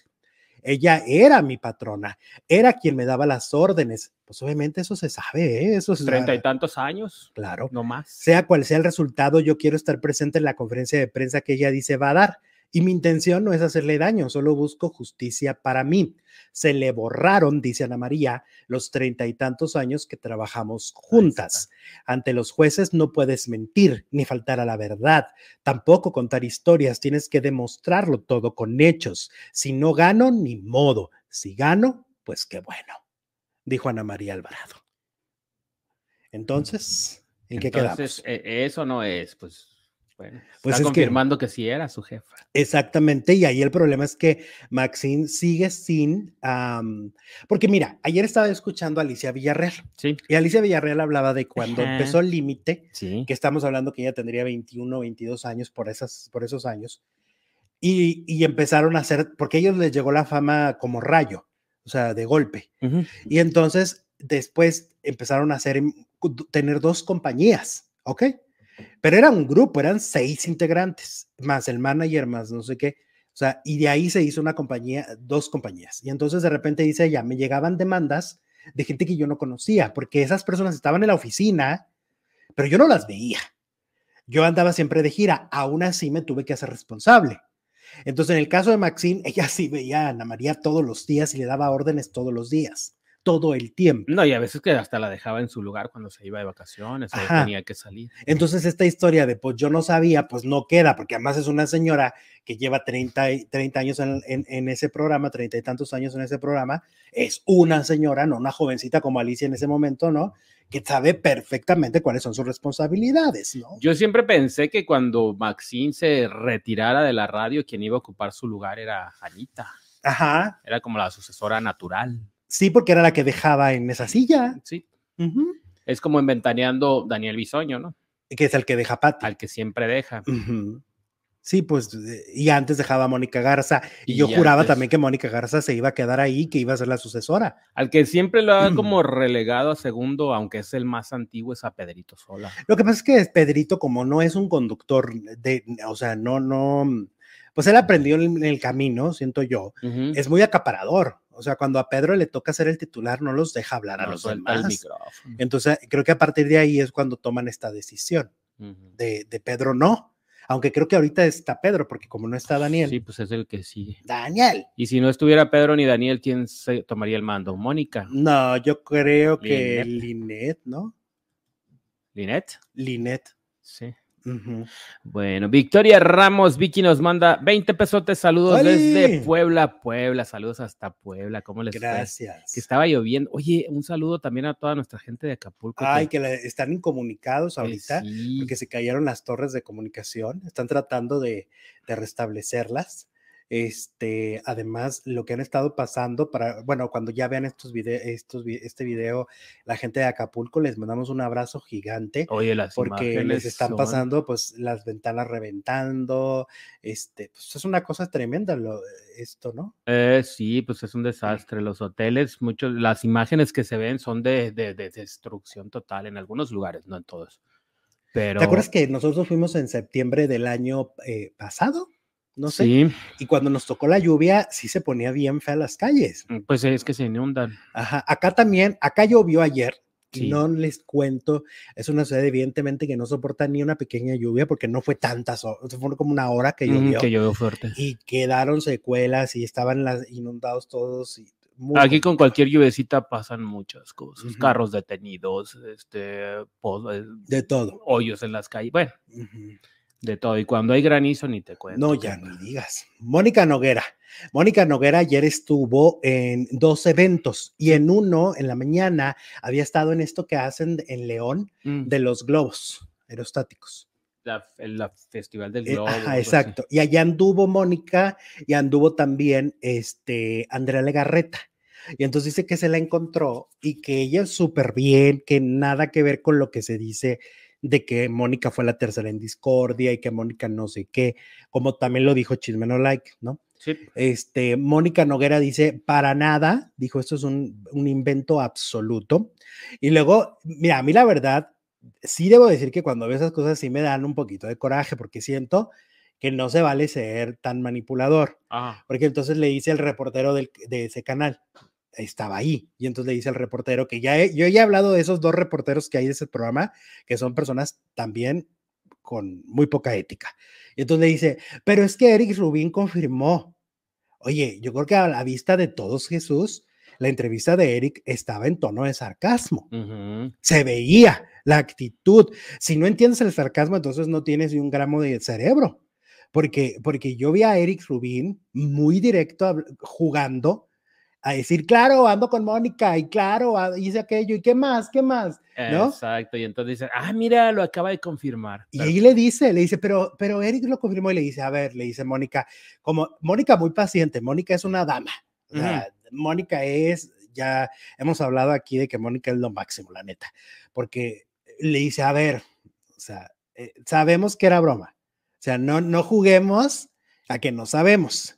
S1: Ella era mi patrona, era quien me daba las órdenes. Pues obviamente eso se sabe, ¿eh? eso es
S3: Treinta y tantos años,
S1: claro.
S3: no más.
S1: Sea cual sea el resultado, yo quiero estar presente en la conferencia de prensa que ella dice va a dar. Y mi intención no es hacerle daño, solo busco justicia para mí. Se le borraron, dice Ana María, los treinta y tantos años que trabajamos juntas. Ante los jueces no puedes mentir ni faltar a la verdad, tampoco contar historias, tienes que demostrarlo todo con hechos. Si no gano, ni modo. Si gano, pues qué bueno, dijo Ana María Alvarado. Entonces, ¿en qué
S3: Entonces,
S1: quedamos?
S3: eh, eso no es, pues, bueno,
S1: Pues
S3: está
S1: es
S3: confirmando que... sí era su jefa.
S1: Exactamente, y ahí el problema es que Maxine sigue sin, am, porque mira, ayer estaba escuchando a Alicia Villarreal
S3: Sí,
S1: y Alicia Villarreal hablaba de cuando
S3: Ajá.
S1: empezó el límite,
S3: sí.
S1: que estamos hablando que ella tendría 21, 22 años por, esas, por esos años, y, y empezaron a hacer, porque a ellos les llegó la fama como rayo, o sea, de golpe,
S3: Ujú.
S1: y entonces después empezaron a hacer, tener dos compañías, ¿ok? Pero era un grupo, eran seis integrantes, más el manager, más no sé qué. O sea, y de ahí se hizo una compañía, dos compañías. Y entonces de repente dice ella, me llegaban demandas de gente que yo no conocía, porque esas personas estaban en la oficina, pero yo no las veía. Yo andaba siempre de gira, aún así me tuve que hacer responsable. Entonces, en el caso de Maxine, ella sí veía a Ana María todos los días y le daba órdenes todos los días, todo el tiempo.
S3: No, y a veces que hasta la dejaba en su lugar cuando se iba de vacaciones o
S1: Ajá.
S3: tenía que salir.
S1: Entonces, esta historia de pues yo no sabía, pues no queda, porque además es una señora que lleva 30, y- 30 años en, en- en ese programa, 30 y tantos años en ese programa, es una señora, no una jovencita como Alicia en ese momento, ¿no? Que sabe perfectamente cuáles son sus responsabilidades, ¿no?
S3: Yo siempre pensé que cuando Maxine se retirara de la radio, quien iba a ocupar su lugar era Anita.
S1: Ajá,
S3: Era como la sucesora natural.
S1: Sí, porque era la que dejaba en esa silla,
S3: Sí. Es como inventaneando Daniel Bisoño, ¿no?
S1: que es el que deja Pati.
S3: Al que siempre deja.
S1: Sí, pues, eh, y antes dejaba a Mónica Garza, y,
S3: Y
S1: yo juraba
S3: antes-
S1: también que Mónica Garza se iba a quedar ahí, que iba a ser la sucesora.
S3: Al que siempre lo ha como relegado a segundo, aunque es el más antiguo, es a Pedrito Sola.
S1: Lo que pasa es que Pedrito, como no es un conductor de, o sea, no, no, pues él aprendió en el camino, siento yo, es muy acaparador. O sea, cuando a Pedro le toca ser el titular, no los deja hablar a
S3: No
S1: los demás. Entonces, creo que a partir de ahí es cuando toman esta decisión. De, de Pedro no. Aunque creo que ahorita está Pedro, porque como no está Daniel.
S3: Sí, pues es el que sigue.
S1: Daniel.
S3: Y si no estuviera Pedro ni Daniel, ¿quién se tomaría el mando? Mónica.
S1: No, yo creo que.
S3: Linet,
S1: ¿no?
S3: ¿Linet?
S1: Linet.
S3: Sí. Bueno, Victoria Ramos, Vicky nos manda 20 pesotes, saludos
S1: ¡Oli!
S3: desde Puebla, Puebla, saludos hasta Puebla, ¿cómo les fue?
S1: Gracias.
S3: Que estaba lloviendo. Oye, un saludo también a toda nuestra gente de Acapulco.
S1: Ay, que están incomunicados ahorita.
S3: sí.
S1: porque se cayeron las torres de comunicación, están tratando de, de restablecerlas. Este, además, lo que han estado pasando para, bueno, cuando ya vean estos vide- estos, este video, la gente de Acapulco les mandamos un abrazo gigante
S3: Oye, las
S1: porque les están
S3: son-
S1: pasando pues las ventanas reventando, este, pues es una cosa tremenda lo, esto, ¿no?
S3: Eh, sí, pues es un desastre. Los hoteles, muchos, las imágenes que se ven son de, de- de destrucción total en algunos lugares, no en todos. Pero
S1: ¿Te acuerdas que nosotros fuimos en septiembre del año eh, pasado? No sé.
S3: sí,
S1: Y cuando nos tocó la lluvia, sí se ponía bien fea las calles.
S3: pues es que se inundan.
S1: Ajá, acá también, acá llovió ayer.
S3: Sí.
S1: No les cuento, es una ciudad evidentemente que no soporta ni una pequeña lluvia porque no fue tantas horas, fue como una hora que llovió
S3: que llovió fuerte.
S1: y quedaron secuelas y estaban las, inundados todos y muy
S3: Aquí con cualquier lluvecita pasan muchas cosas.
S1: Ujú.
S3: Carros detenidos, este, eh,
S1: De todo.
S3: hoyos en las calles, bueno. De todo. Y cuando hay granizo, ni te cuento.
S1: No, ya ni digas. Mónica Noguera. Mónica Noguera ayer estuvo en dos eventos y en uno, en la mañana, había estado en esto que hacen en León
S3: Mm,
S1: de los globos aerostáticos.
S3: la, el la festival del
S1: Eh,
S3: globo.
S1: ajá,
S3: así.
S1: exacto. Y allá anduvo Mónica y anduvo también este Andrea Legarreta. Y entonces dice que se la encontró y que ella es súper bien, que nada que ver con lo que se dice de que Mónica fue la tercera en discordia y que Mónica no sé qué, como también lo dijo Chisme No Like, ¿no?
S3: Sí.
S1: Este, Mónica Noguera dice, para nada, dijo, esto es un, un invento absoluto. Y luego, mira, a mí la verdad, sí debo decir que cuando veo esas cosas sí me dan un poquito de coraje porque siento que no se vale ser tan manipulador. Porque entonces le dice el reportero del- de ese canal, estaba ahí, y entonces le dice al reportero que ya he- yo ya he hablado de esos dos reporteros que hay de ese programa, que son personas también con muy poca ética. Y entonces le dice, pero es que Eric Rubín confirmó. Oye, yo creo que a la vista de todos Jesús, la entrevista de Eric estaba en tono de sarcasmo se veía la actitud. Si no entiendes el sarcasmo, entonces no tienes ni un gramo de cerebro. Porque, porque yo vi a Eric Rubin muy directo jugando a decir, claro, ando con Mónica y claro, hice aquello y qué más, qué más. ¿No?
S3: Exacto. Y entonces dicen, ah, mira, lo acaba de confirmar.
S1: Y ahí le dice, le dice, pero, pero Eric lo confirmó y le dice, a ver, le dice Mónica, como Mónica muy paciente, Mónica es una dama. Mónica es, ya hemos hablado aquí de que Mónica es lo máximo, la neta, porque le dice, a ver, o sea, eh, sabemos que era broma. O sea, no, no juguemos a que no sabemos.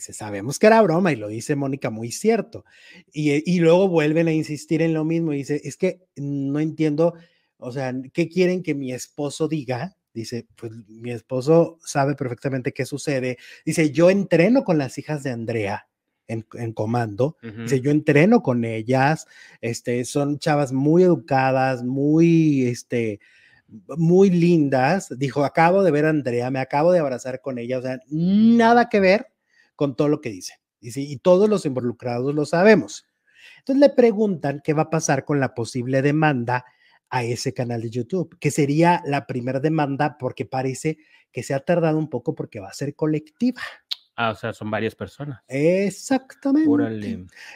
S1: Dice, sabemos que era broma y lo dice Mónica muy cierto. Y, eh, y luego vuelven a insistir en lo mismo y dice, es que no entiendo, o sea, ¿qué quieren que mi esposo diga? Dice, pues mi esposo sabe perfectamente qué sucede. Dice, yo entreno con las hijas de Andrea en, en comando. Dice, yo entreno con ellas, este, son chavas muy educadas, muy, este, muy lindas. Dijo, acabo de ver a Andrea, me acabo de abrazar con ella, o sea, nada que ver con todo lo que dice. Y, sí, y todos los involucrados lo sabemos. Entonces le preguntan qué va a pasar con la posible demanda a ese canal de YouTube, que sería la primera demanda porque parece que se ha tardado un poco porque va a ser colectiva.
S3: Ah, o sea, son varias personas.
S1: Exactamente.
S3: Órale.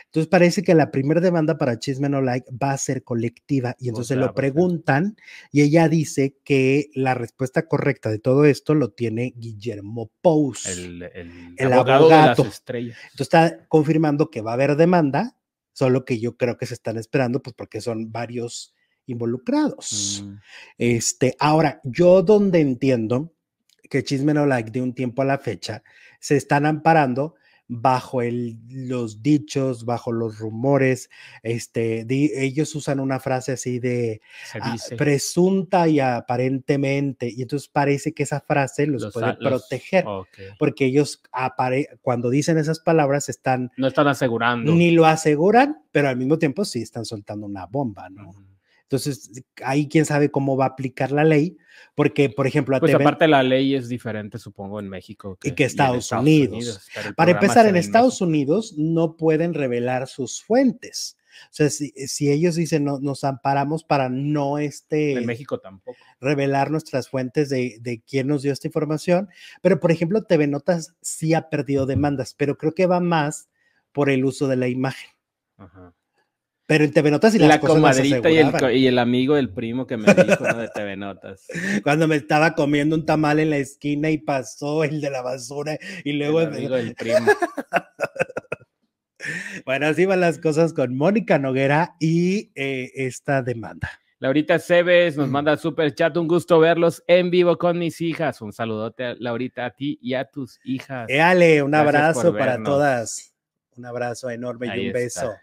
S1: Entonces parece que la primera demanda para Chisme No Like va a ser colectiva y entonces
S3: sea,
S1: lo preguntan y ella dice que la respuesta correcta de todo esto lo tiene Guillermo Pous.
S3: El, el,
S1: El
S3: abogado, de
S1: abogado.
S3: las estrellas.
S1: Entonces está confirmando que va a haber demanda, solo que yo creo que se están esperando pues porque son varios involucrados.
S3: Mm,
S1: Este, ahora, yo donde entiendo que Chisme No Like de un tiempo a la fecha se están amparando bajo el, los dichos, bajo los rumores, este, di- ellos usan una frase así de ah, presunta y aparentemente, y entonces parece que esa frase los,
S3: los
S1: puede
S3: a- los-
S1: proteger, porque ellos apare- cuando dicen esas palabras están,
S3: No están asegurando.
S1: ni lo aseguran, pero al mismo tiempo sí están soltando una bomba, ¿no? Entonces, ahí quién sabe cómo va a aplicar la ley, porque, por ejemplo, a
S3: Pues
S1: TV
S3: aparte la ley es diferente, supongo, en México.
S1: Y que
S3: en
S1: Estados Unidos. para empezar, en Estados
S3: México.
S1: Unidos no pueden revelar sus fuentes. O sea, si, si ellos dicen no, nos amparamos para no este,
S3: En México tampoco.
S1: revelar nuestras fuentes de, de quién nos dio esta información, pero por ejemplo, TV Notas sí ha perdido demandas, pero creo que va más por el uso de la imagen.
S3: Ajá.
S1: Pero en TV Notas y las
S3: la
S1: cosas
S3: comadrita y el, y el amigo del primo que me dijo ¿no? de TV Notas. *laughs*
S1: Cuando me estaba comiendo un tamal en la esquina y pasó el de la basura y luego
S3: el amigo del primo. *laughs*
S1: Bueno, así van las cosas con Mónica Noguera y eh, esta demanda.
S3: Laurita Cebes
S1: Mm.
S3: nos manda super chat, un gusto verlos en vivo con mis hijas. Un saludote, Laurita, a ti y a tus hijas.
S1: Éale, un
S3: Gracias
S1: abrazo para todas. Un abrazo enorme
S3: Ahí
S1: y un
S3: está.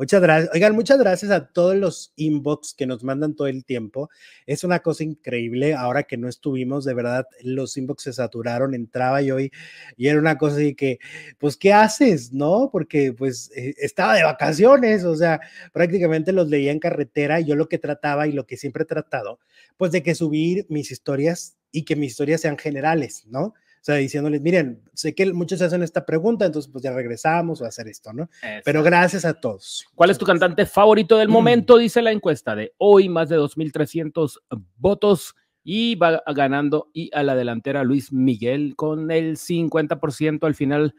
S1: Muchas gracias. Oigan, muchas gracias a todos los inbox que nos mandan todo el tiempo. Es una cosa increíble. Ahora que no estuvimos, de verdad, los inbox se saturaron. Entraba yo y, y era una cosa de que, pues, ¿qué haces? ¿No? Porque, pues, eh, estaba de vacaciones. O sea, prácticamente los leía en carretera. Y yo lo que trataba y lo que siempre he tratado, pues, de que subir mis historias y que mis historias sean generales, ¿no? O sea, diciéndoles, miren, sé que muchos hacen esta pregunta, entonces pues ya regresamos a hacer esto, ¿no? Pero gracias a todos.
S3: ¿Cuál es tu cantante favorito del momento? Dice la encuesta de hoy, más de 2.300 votos y va ganando y a la delantera Luis Miguel con el 50% al final.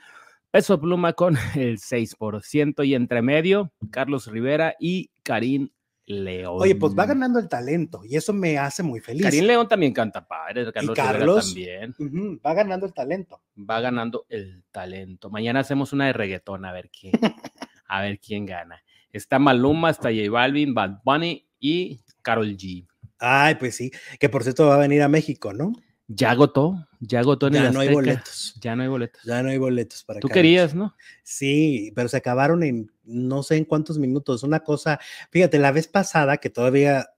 S3: Peso Pluma con el 6% y entre medio Carlos Rivera y Karim León.
S1: Oye, pues va ganando el talento y eso me hace muy feliz.
S3: Karim León también canta padre,
S1: Carlos, y Carlos también. va ganando el talento.
S3: Va ganando el talento. Mañana hacemos una de reggaetón a ver quién, a ver quién gana. Está Maluma, está J Balvin, Bad Bunny y Carol G.
S1: Ay, pues sí, que por cierto va a venir a México, ¿no?
S3: Ya agotó, ya agotó en
S1: ya
S3: el
S1: no hay boletos.
S3: Ya no hay boletos.
S1: Ya no hay boletos para
S3: Tú querías, ¿no?
S1: Sí, pero se acabaron en no sé en cuántos minutos. Una cosa, fíjate, la vez pasada que todavía,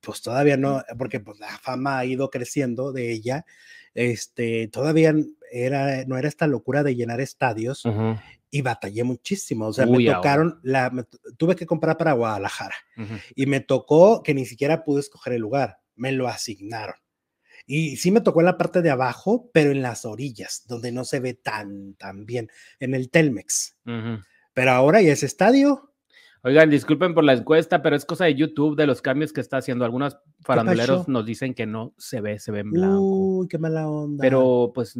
S1: pues todavía no, porque pues la fama ha ido creciendo de ella, este, todavía era, no era esta locura de llenar estadios y batallé muchísimo. O sea, me tocaron, la, tuve que comprar para Guadalajara y me tocó que ni siquiera pude escoger el lugar, me lo asignaron. Y sí me tocó en la parte de abajo, pero en las orillas, donde no se ve tan, tan bien, en el Telmex. Pero ahora ya es estadio.
S3: Oigan, disculpen por la encuesta, pero es cosa de YouTube, de los cambios que está haciendo. Algunos faranduleros nos dicen que no se ve, se ve en blanco.
S1: Uy, qué mala onda.
S3: Pero, pues,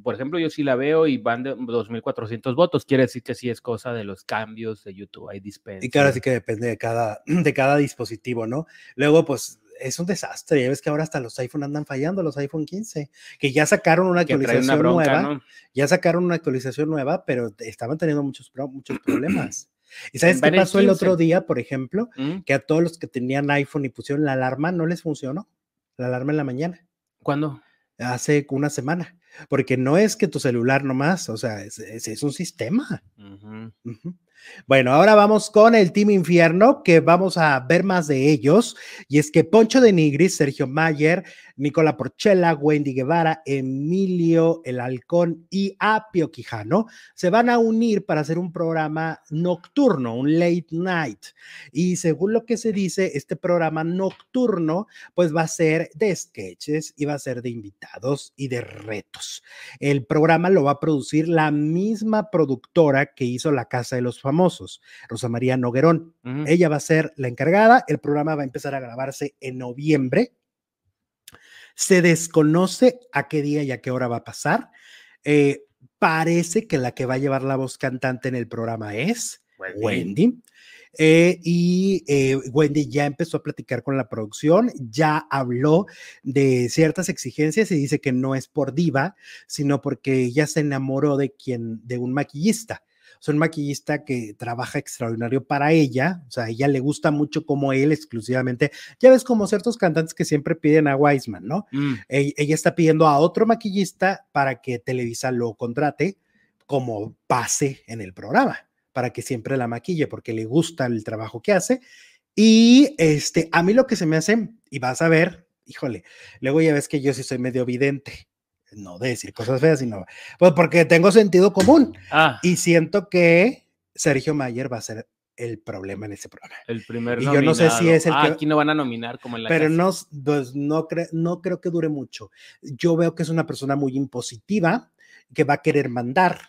S3: por ejemplo, yo sí la veo y van de 2.400 votos. Quiere decir que sí es cosa de los cambios de YouTube. Hay dispensa.
S1: Y claro, sí que depende de cada, *clears throat* de cada dispositivo, ¿no? Luego, pues, es un desastre. Ya ves que ahora hasta los iPhone andan fallando, los iPhone 15, que ya sacaron una actualización nueva. Ya sacaron una actualización nueva, pero estaban teniendo muchos, muchos problemas. ¿Y sabes qué pasó el otro día, por ejemplo? ¿Mm? Que a todos los que tenían iPhone y pusieron la alarma, no les funcionó. La alarma en la mañana.
S3: ¿Cuándo?
S1: Hace una semana. Porque no es que tu celular nomás, o sea, es, es, un sistema. Bueno, ahora vamos con el Team Infierno, que vamos a ver más de ellos. Y es que Poncho de Nigris, Sergio Mayer, Nicola Porchela, Wendy Guevara, Emilio El Halcón y Apio Quijano se van a unir para hacer un programa nocturno, un late night. Y según lo que se dice, este programa nocturno, pues va a ser de sketches y va a ser de invitados y de retos. El programa lo va a producir la misma productora que hizo La Casa de los Famosos, Rosa María Noguerón. Ella va a ser la encargada. El programa va a empezar a grabarse en noviembre se desconoce a qué día y a qué hora va a pasar. Eh, parece que la que va a llevar la voz cantante en el programa es Wendy. Eh, y eh, Wendy ya empezó a platicar con la producción, ya habló de ciertas exigencias y dice que no es por diva, sino porque ella se enamoró de quien, de un maquillista un maquillista que trabaja extraordinario para ella, o sea, a ella le gusta mucho como él exclusivamente. Ya ves como ciertos cantantes que siempre piden a Wiseman, ¿no? Mm. ella está pidiendo a otro maquillista para que Televisa lo contrate como pase en el programa, para que siempre la maquille, porque le gusta el trabajo que hace. Y este, a mí lo que se me hace, y vas a ver, híjole, luego ya ves que yo sí soy medio vidente no de decir cosas feas, sino pues porque tengo sentido común. Ah. Y siento que Sergio Mayer va a ser el problema en ese programa.
S3: El primer
S1: Y yo no sé si es el
S3: ah, Aquí no van a nominar como en la
S1: Pero no, pues, no, no creo que dure mucho. Yo veo que es una persona muy impositiva, que va a querer mandar.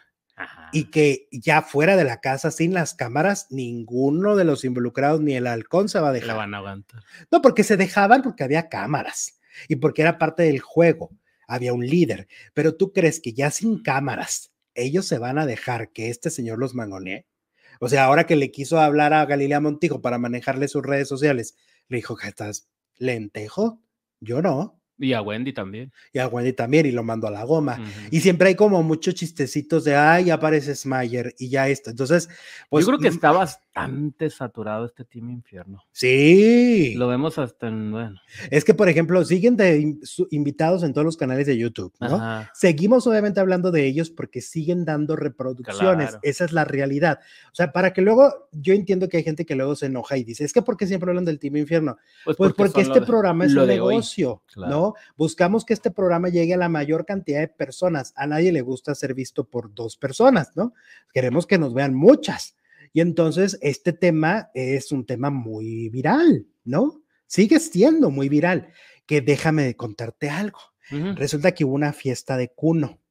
S1: Y que ya fuera de la casa, sin las cámaras, ninguno de los involucrados, ni el halcón se va a dejar.
S3: van a aguantar.
S1: No, porque se dejaban porque había cámaras y porque era parte del juego había un líder, pero tú crees que ya sin cámaras ellos se van a dejar que este señor los mangonee? O sea, ahora que le quiso hablar a Galilea Montijo para manejarle sus redes sociales, le dijo que estás lentejo. Yo no.
S3: Y a Wendy también.
S1: Y a Wendy también, y lo mando a la goma. Y siempre hay como muchos chistecitos de, ay, aparece Smayer y ya esto. Entonces,
S3: pues. Yo creo que está bastante saturado este Team Infierno.
S1: Sí.
S3: Lo vemos hasta en, bueno.
S1: Es que, por ejemplo, siguen de invitados en todos los canales de YouTube, ¿no? Seguimos obviamente hablando de ellos porque siguen dando reproducciones. Esa es la realidad. O sea, para que luego, yo entiendo que hay gente que luego se enoja y dice, es que ¿por qué siempre hablan del Team Infierno? Pues, pues porque, este programa es un negocio, ¿no? Buscamos que este programa llegue a la mayor cantidad de personas. A nadie le gusta ser visto por dos personas, ¿no? Queremos que nos vean muchas. Y entonces este tema es un tema muy viral, ¿no? Sigue siendo muy viral. Que déjame contarte algo. Resulta que hubo una fiesta de cuno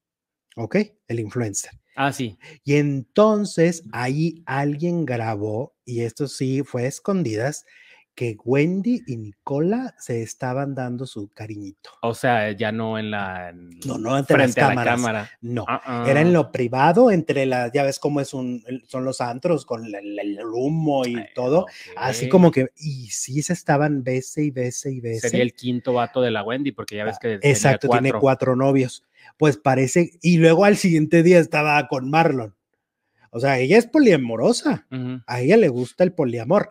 S1: ¿ok? El influencer.
S3: Ah, sí.
S1: Y entonces ahí alguien grabó, y esto sí fue a escondidas, que Wendy y Nicola se estaban dando su cariñito.
S3: O sea, ya no en la. en-
S1: No, no ante las
S3: frente a la
S1: cámaras.
S3: cámara.
S1: No,
S3: Ah,
S1: era en
S3: ah.
S1: lo privado, entre las, ya ves cómo es un, el- son los antros con la- el humo y
S3: Ay,
S1: todo. Así como que, y sí se estaban bese y bese y bese.
S3: Sería el quinto vato de la Wendy, porque ya ves que.
S1: Ah, Exacto, tiene cuatro novios. Pues parece, y luego al siguiente día estaba con Marlon. O sea, ella es poliamorosa, a ella le gusta el poliamor.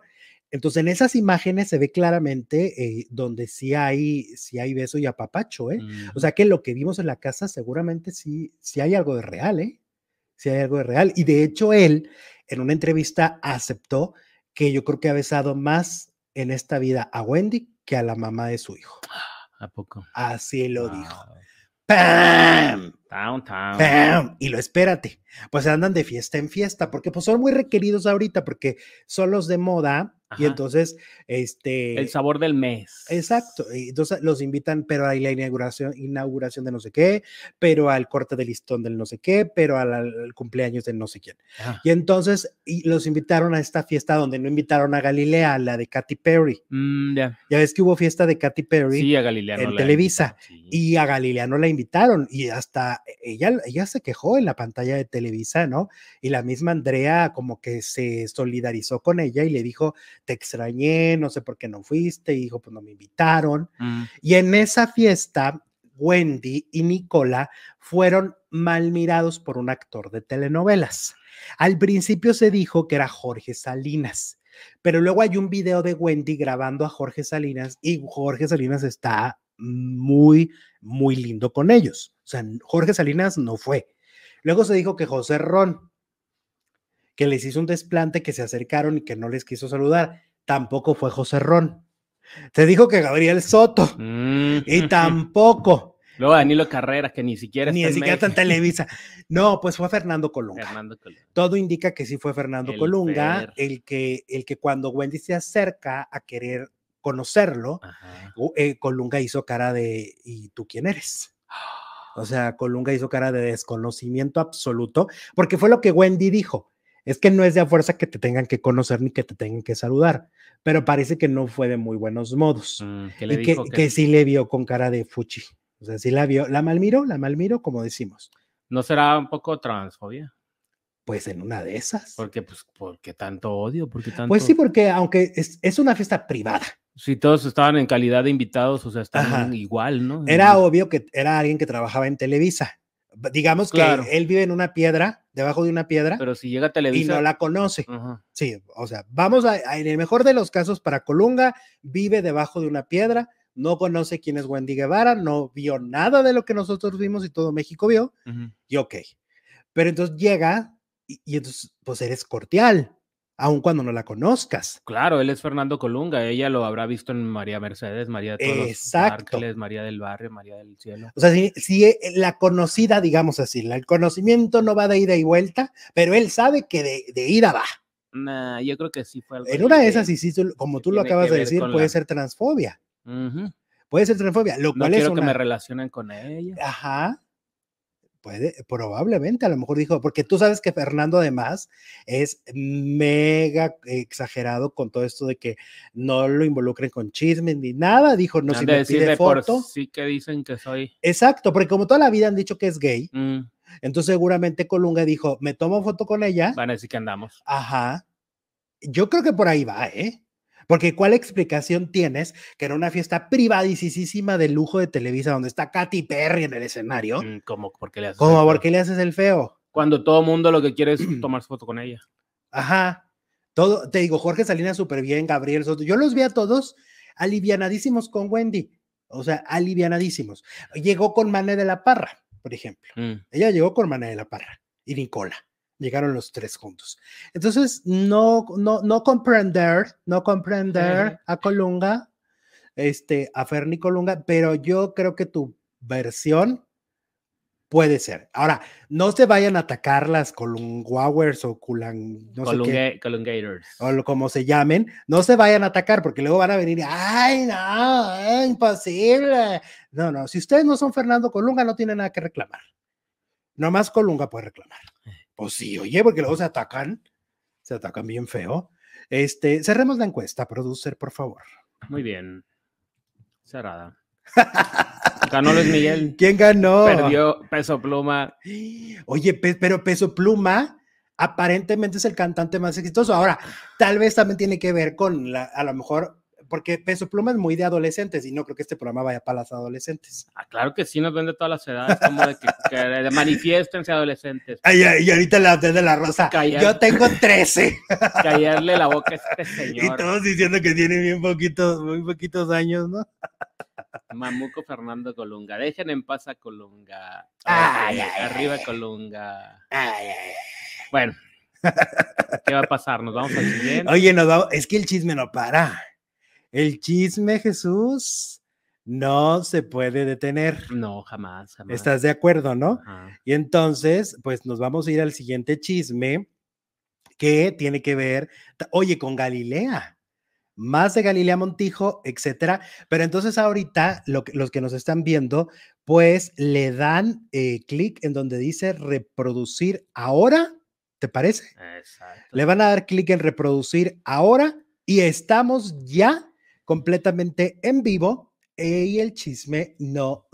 S1: Entonces, en esas imágenes se ve claramente eh, donde sí hay, sí hay beso y apapacho, ¿eh? O sea que lo que vimos en la casa seguramente sí, sí hay algo de real, ¿eh? Sí hay algo de real. Y de hecho él en una entrevista aceptó que yo creo que ha besado más en esta vida a Wendy que a la mamá de su hijo.
S3: ¿A poco?
S1: Así lo dijo. ¡Pam!
S3: Downtown.
S1: ¡Pam! Y lo espérate, pues andan de fiesta en fiesta, porque pues son muy requeridos ahorita, porque son los de moda, y entonces, este...
S3: El sabor del mes.
S1: Exacto, y entonces los invitan, pero a la inauguración, inauguración de no sé qué, pero al corte de listón del no sé qué, pero al, al cumpleaños de no sé quién. Y entonces y los invitaron a esta fiesta donde no invitaron a Galilea, a la de Katy Perry.
S3: Mm, ya.
S1: Ya ves que hubo fiesta de Katy Perry
S3: Sí, a Galilea.
S1: en Televisa,
S3: sí.
S1: y a Galilea no la invitaron y hasta ella, ella se quejó en la pantalla de Televisa, ¿no? Y la misma Andrea como que se solidarizó con ella y le dijo, te extrañé, no sé por qué no fuiste, y dijo, pues no me invitaron.
S3: Mm.
S1: Y en esa fiesta, Wendy y Nicola fueron mal mirados por un actor de telenovelas. Al principio se dijo que era Jorge Salinas, pero luego hay un video de Wendy grabando a Jorge Salinas y Jorge Salinas está muy, muy lindo con ellos. O sea, Jorge Salinas no fue. Luego se dijo que José Ron, que les hizo un desplante, que se acercaron y que no les quiso saludar, tampoco fue José Ron. Se dijo que Gabriel Soto
S3: Mm.
S1: y tampoco,
S3: Luego Danilo Carrera, que ni siquiera
S1: ni
S3: está en
S1: siquiera está en. Televisa. No, pues fue Fernando Colunga.
S3: Fernando Colunga.
S1: Todo indica que sí fue Fernando
S3: El
S1: Colunga
S3: Fer.
S1: el que, el que cuando Wendy se acerca a querer conocerlo, eh, Colunga hizo cara de ¿y tú quién eres? O sea, Colunga hizo cara de desconocimiento absoluto, porque fue lo que Wendy dijo. Es que no es de a fuerza que te tengan que conocer ni que te tengan que saludar, pero parece que no fue de muy buenos modos.
S3: Mm, ¿Qué le
S1: y que,
S3: dijo?
S1: que sí le vio con cara de fuchi. O sea, sí la vio, la malmiró, la malmiró, como decimos.
S3: ¿No será un poco transfobia?
S1: Pues en una de esas.
S3: Porque, pues, ¿por qué tanto odio? ¿Por qué tanto?
S1: Pues sí, porque aunque es, es una fiesta privada,
S3: Si todos estaban en calidad de invitados, o sea,
S1: Ajá.
S3: estaban igual, ¿no?
S1: era obvio que era alguien que trabajaba en Televisa. Digamos que él vive en una piedra, debajo de una piedra,
S3: Pero si llega a
S1: y
S3: Televisa.
S1: no la conoce. Sí, o sea, vamos a, a- en el mejor de los casos para Colunga, vive debajo de una piedra, no conoce quién es Wendy Guevara, no vio nada de lo que nosotros vimos y todo México vio,
S3: ujú.
S1: y ok. Pero entonces llega y, y entonces, pues eres cordial, aun cuando no la conozcas.
S3: Claro, él es Fernando Colunga. Ella lo habrá visto en María Mercedes, María de todos los
S1: Exacto.
S3: ángeles, María del barrio, María del cielo.
S1: O sea, si, si e- la conocida, digamos así, el conocimiento no va de ida y vuelta, pero él sabe que de, de ida va.
S3: Nah, yo creo que sí fue algo
S1: En una de esas, y sí, tú- como tú lo acabas de decir, puede
S3: la-
S1: ser transfobia. Puede ser transfobia, lo
S3: No
S1: cual es
S3: quiero que me
S1: una...
S3: relacionen con ella.
S1: Ajá. Puede, probablemente, a lo mejor dijo, porque tú sabes que Fernando además es mega exagerado con todo esto de que no lo involucren con chismes ni nada. Dijo, no, si me pide
S3: por
S1: foto.
S3: sí que dicen que soy.
S1: Exacto, porque como toda la vida han dicho que es gay,
S3: Mm,
S1: entonces seguramente Colunga dijo, me tomo foto con ella.
S3: van a decir que andamos.
S1: Ajá. Yo creo que por ahí va, ¿eh? Porque ¿cuál explicación tienes que en una fiesta privadísima de lujo de Televisa donde está Katy Perry en el escenario,
S3: Mm, ¿Cómo? ¿Por qué le haces
S1: por qué le haces el feo?
S3: Cuando todo mundo lo que quiere es *clears throat* tomar foto con ella.
S1: Ajá. Todo, te digo, Jorge Salinas súper bien, Gabriel Soto. Yo los vi a todos alivianadísimos con Wendy. O sea, alivianadísimos. Llegó con Mané de la Parra, por ejemplo.
S3: Mm,
S1: Ella llegó con Mané de la Parra y Nicola. Llegaron los tres juntos. Entonces, no, no, no comprender, no comprender a Colunga, este, a Ferni Colunga, pero yo creo que tu versión puede ser. Ahora, no se vayan a atacar las Colunguawers o Culan, no sé qué,
S3: Colunga- Colungators.
S1: o como se llamen, no se vayan a atacar porque luego van a venir, ay, no, es imposible. No, no, si ustedes no son Fernando Colunga, no tienen nada que reclamar. Nomás Colunga puede reclamar. Pues sí, oye, porque luego se atacan, se atacan bien feo. Este, cerremos la encuesta, producer, por favor.
S3: Muy bien. Cerrada. Ganó Luis Miguel. *laughs*
S1: ¿Quién ganó?
S3: Perdió Peso Pluma.
S1: Oye, pe- pero Peso Pluma aparentemente es el cantante más exitoso. Ahora, tal vez también tiene que ver con la, a lo mejor, porque Peso Pluma es muy de adolescentes y no creo que este programa vaya para las adolescentes.
S3: Ah, claro que sí, nos vende todas las edades, como de que, que manifiéstense adolescentes.
S1: Ay, ay, y ahorita la de la rosa.
S3: Callar.
S1: Yo tengo 13.
S3: Callarle la boca a este *laughs*
S1: Y
S3: señor.
S1: todos diciendo que tiene bien poquitos, muy poquitos años, ¿no?
S3: Mamuco Fernando Colunga. Dejen en paz a Colunga.
S1: Ay,
S3: Arriba. Colunga.
S1: Ay, ay,
S3: Bueno, ¿qué va a pasar? Nos vamos al siguiente.
S1: Oye, nos vamos- es que el chisme no para. El chisme, Jesús, no se puede detener.
S3: No, jamás, jamás.
S1: ¿Estás de acuerdo, no?
S3: Ajá.
S1: Y entonces, pues nos vamos a ir al siguiente chisme que tiene que ver, oye, con Galilea. Más de Galilea Montijo, etcétera. Pero entonces ahorita lo que- los que nos están viendo, pues le dan eh, clic en donde dice reproducir ahora, ¿te parece?
S3: Exacto.
S1: Le van a dar clic en reproducir ahora y estamos ya completamente en vivo eh, y el chisme no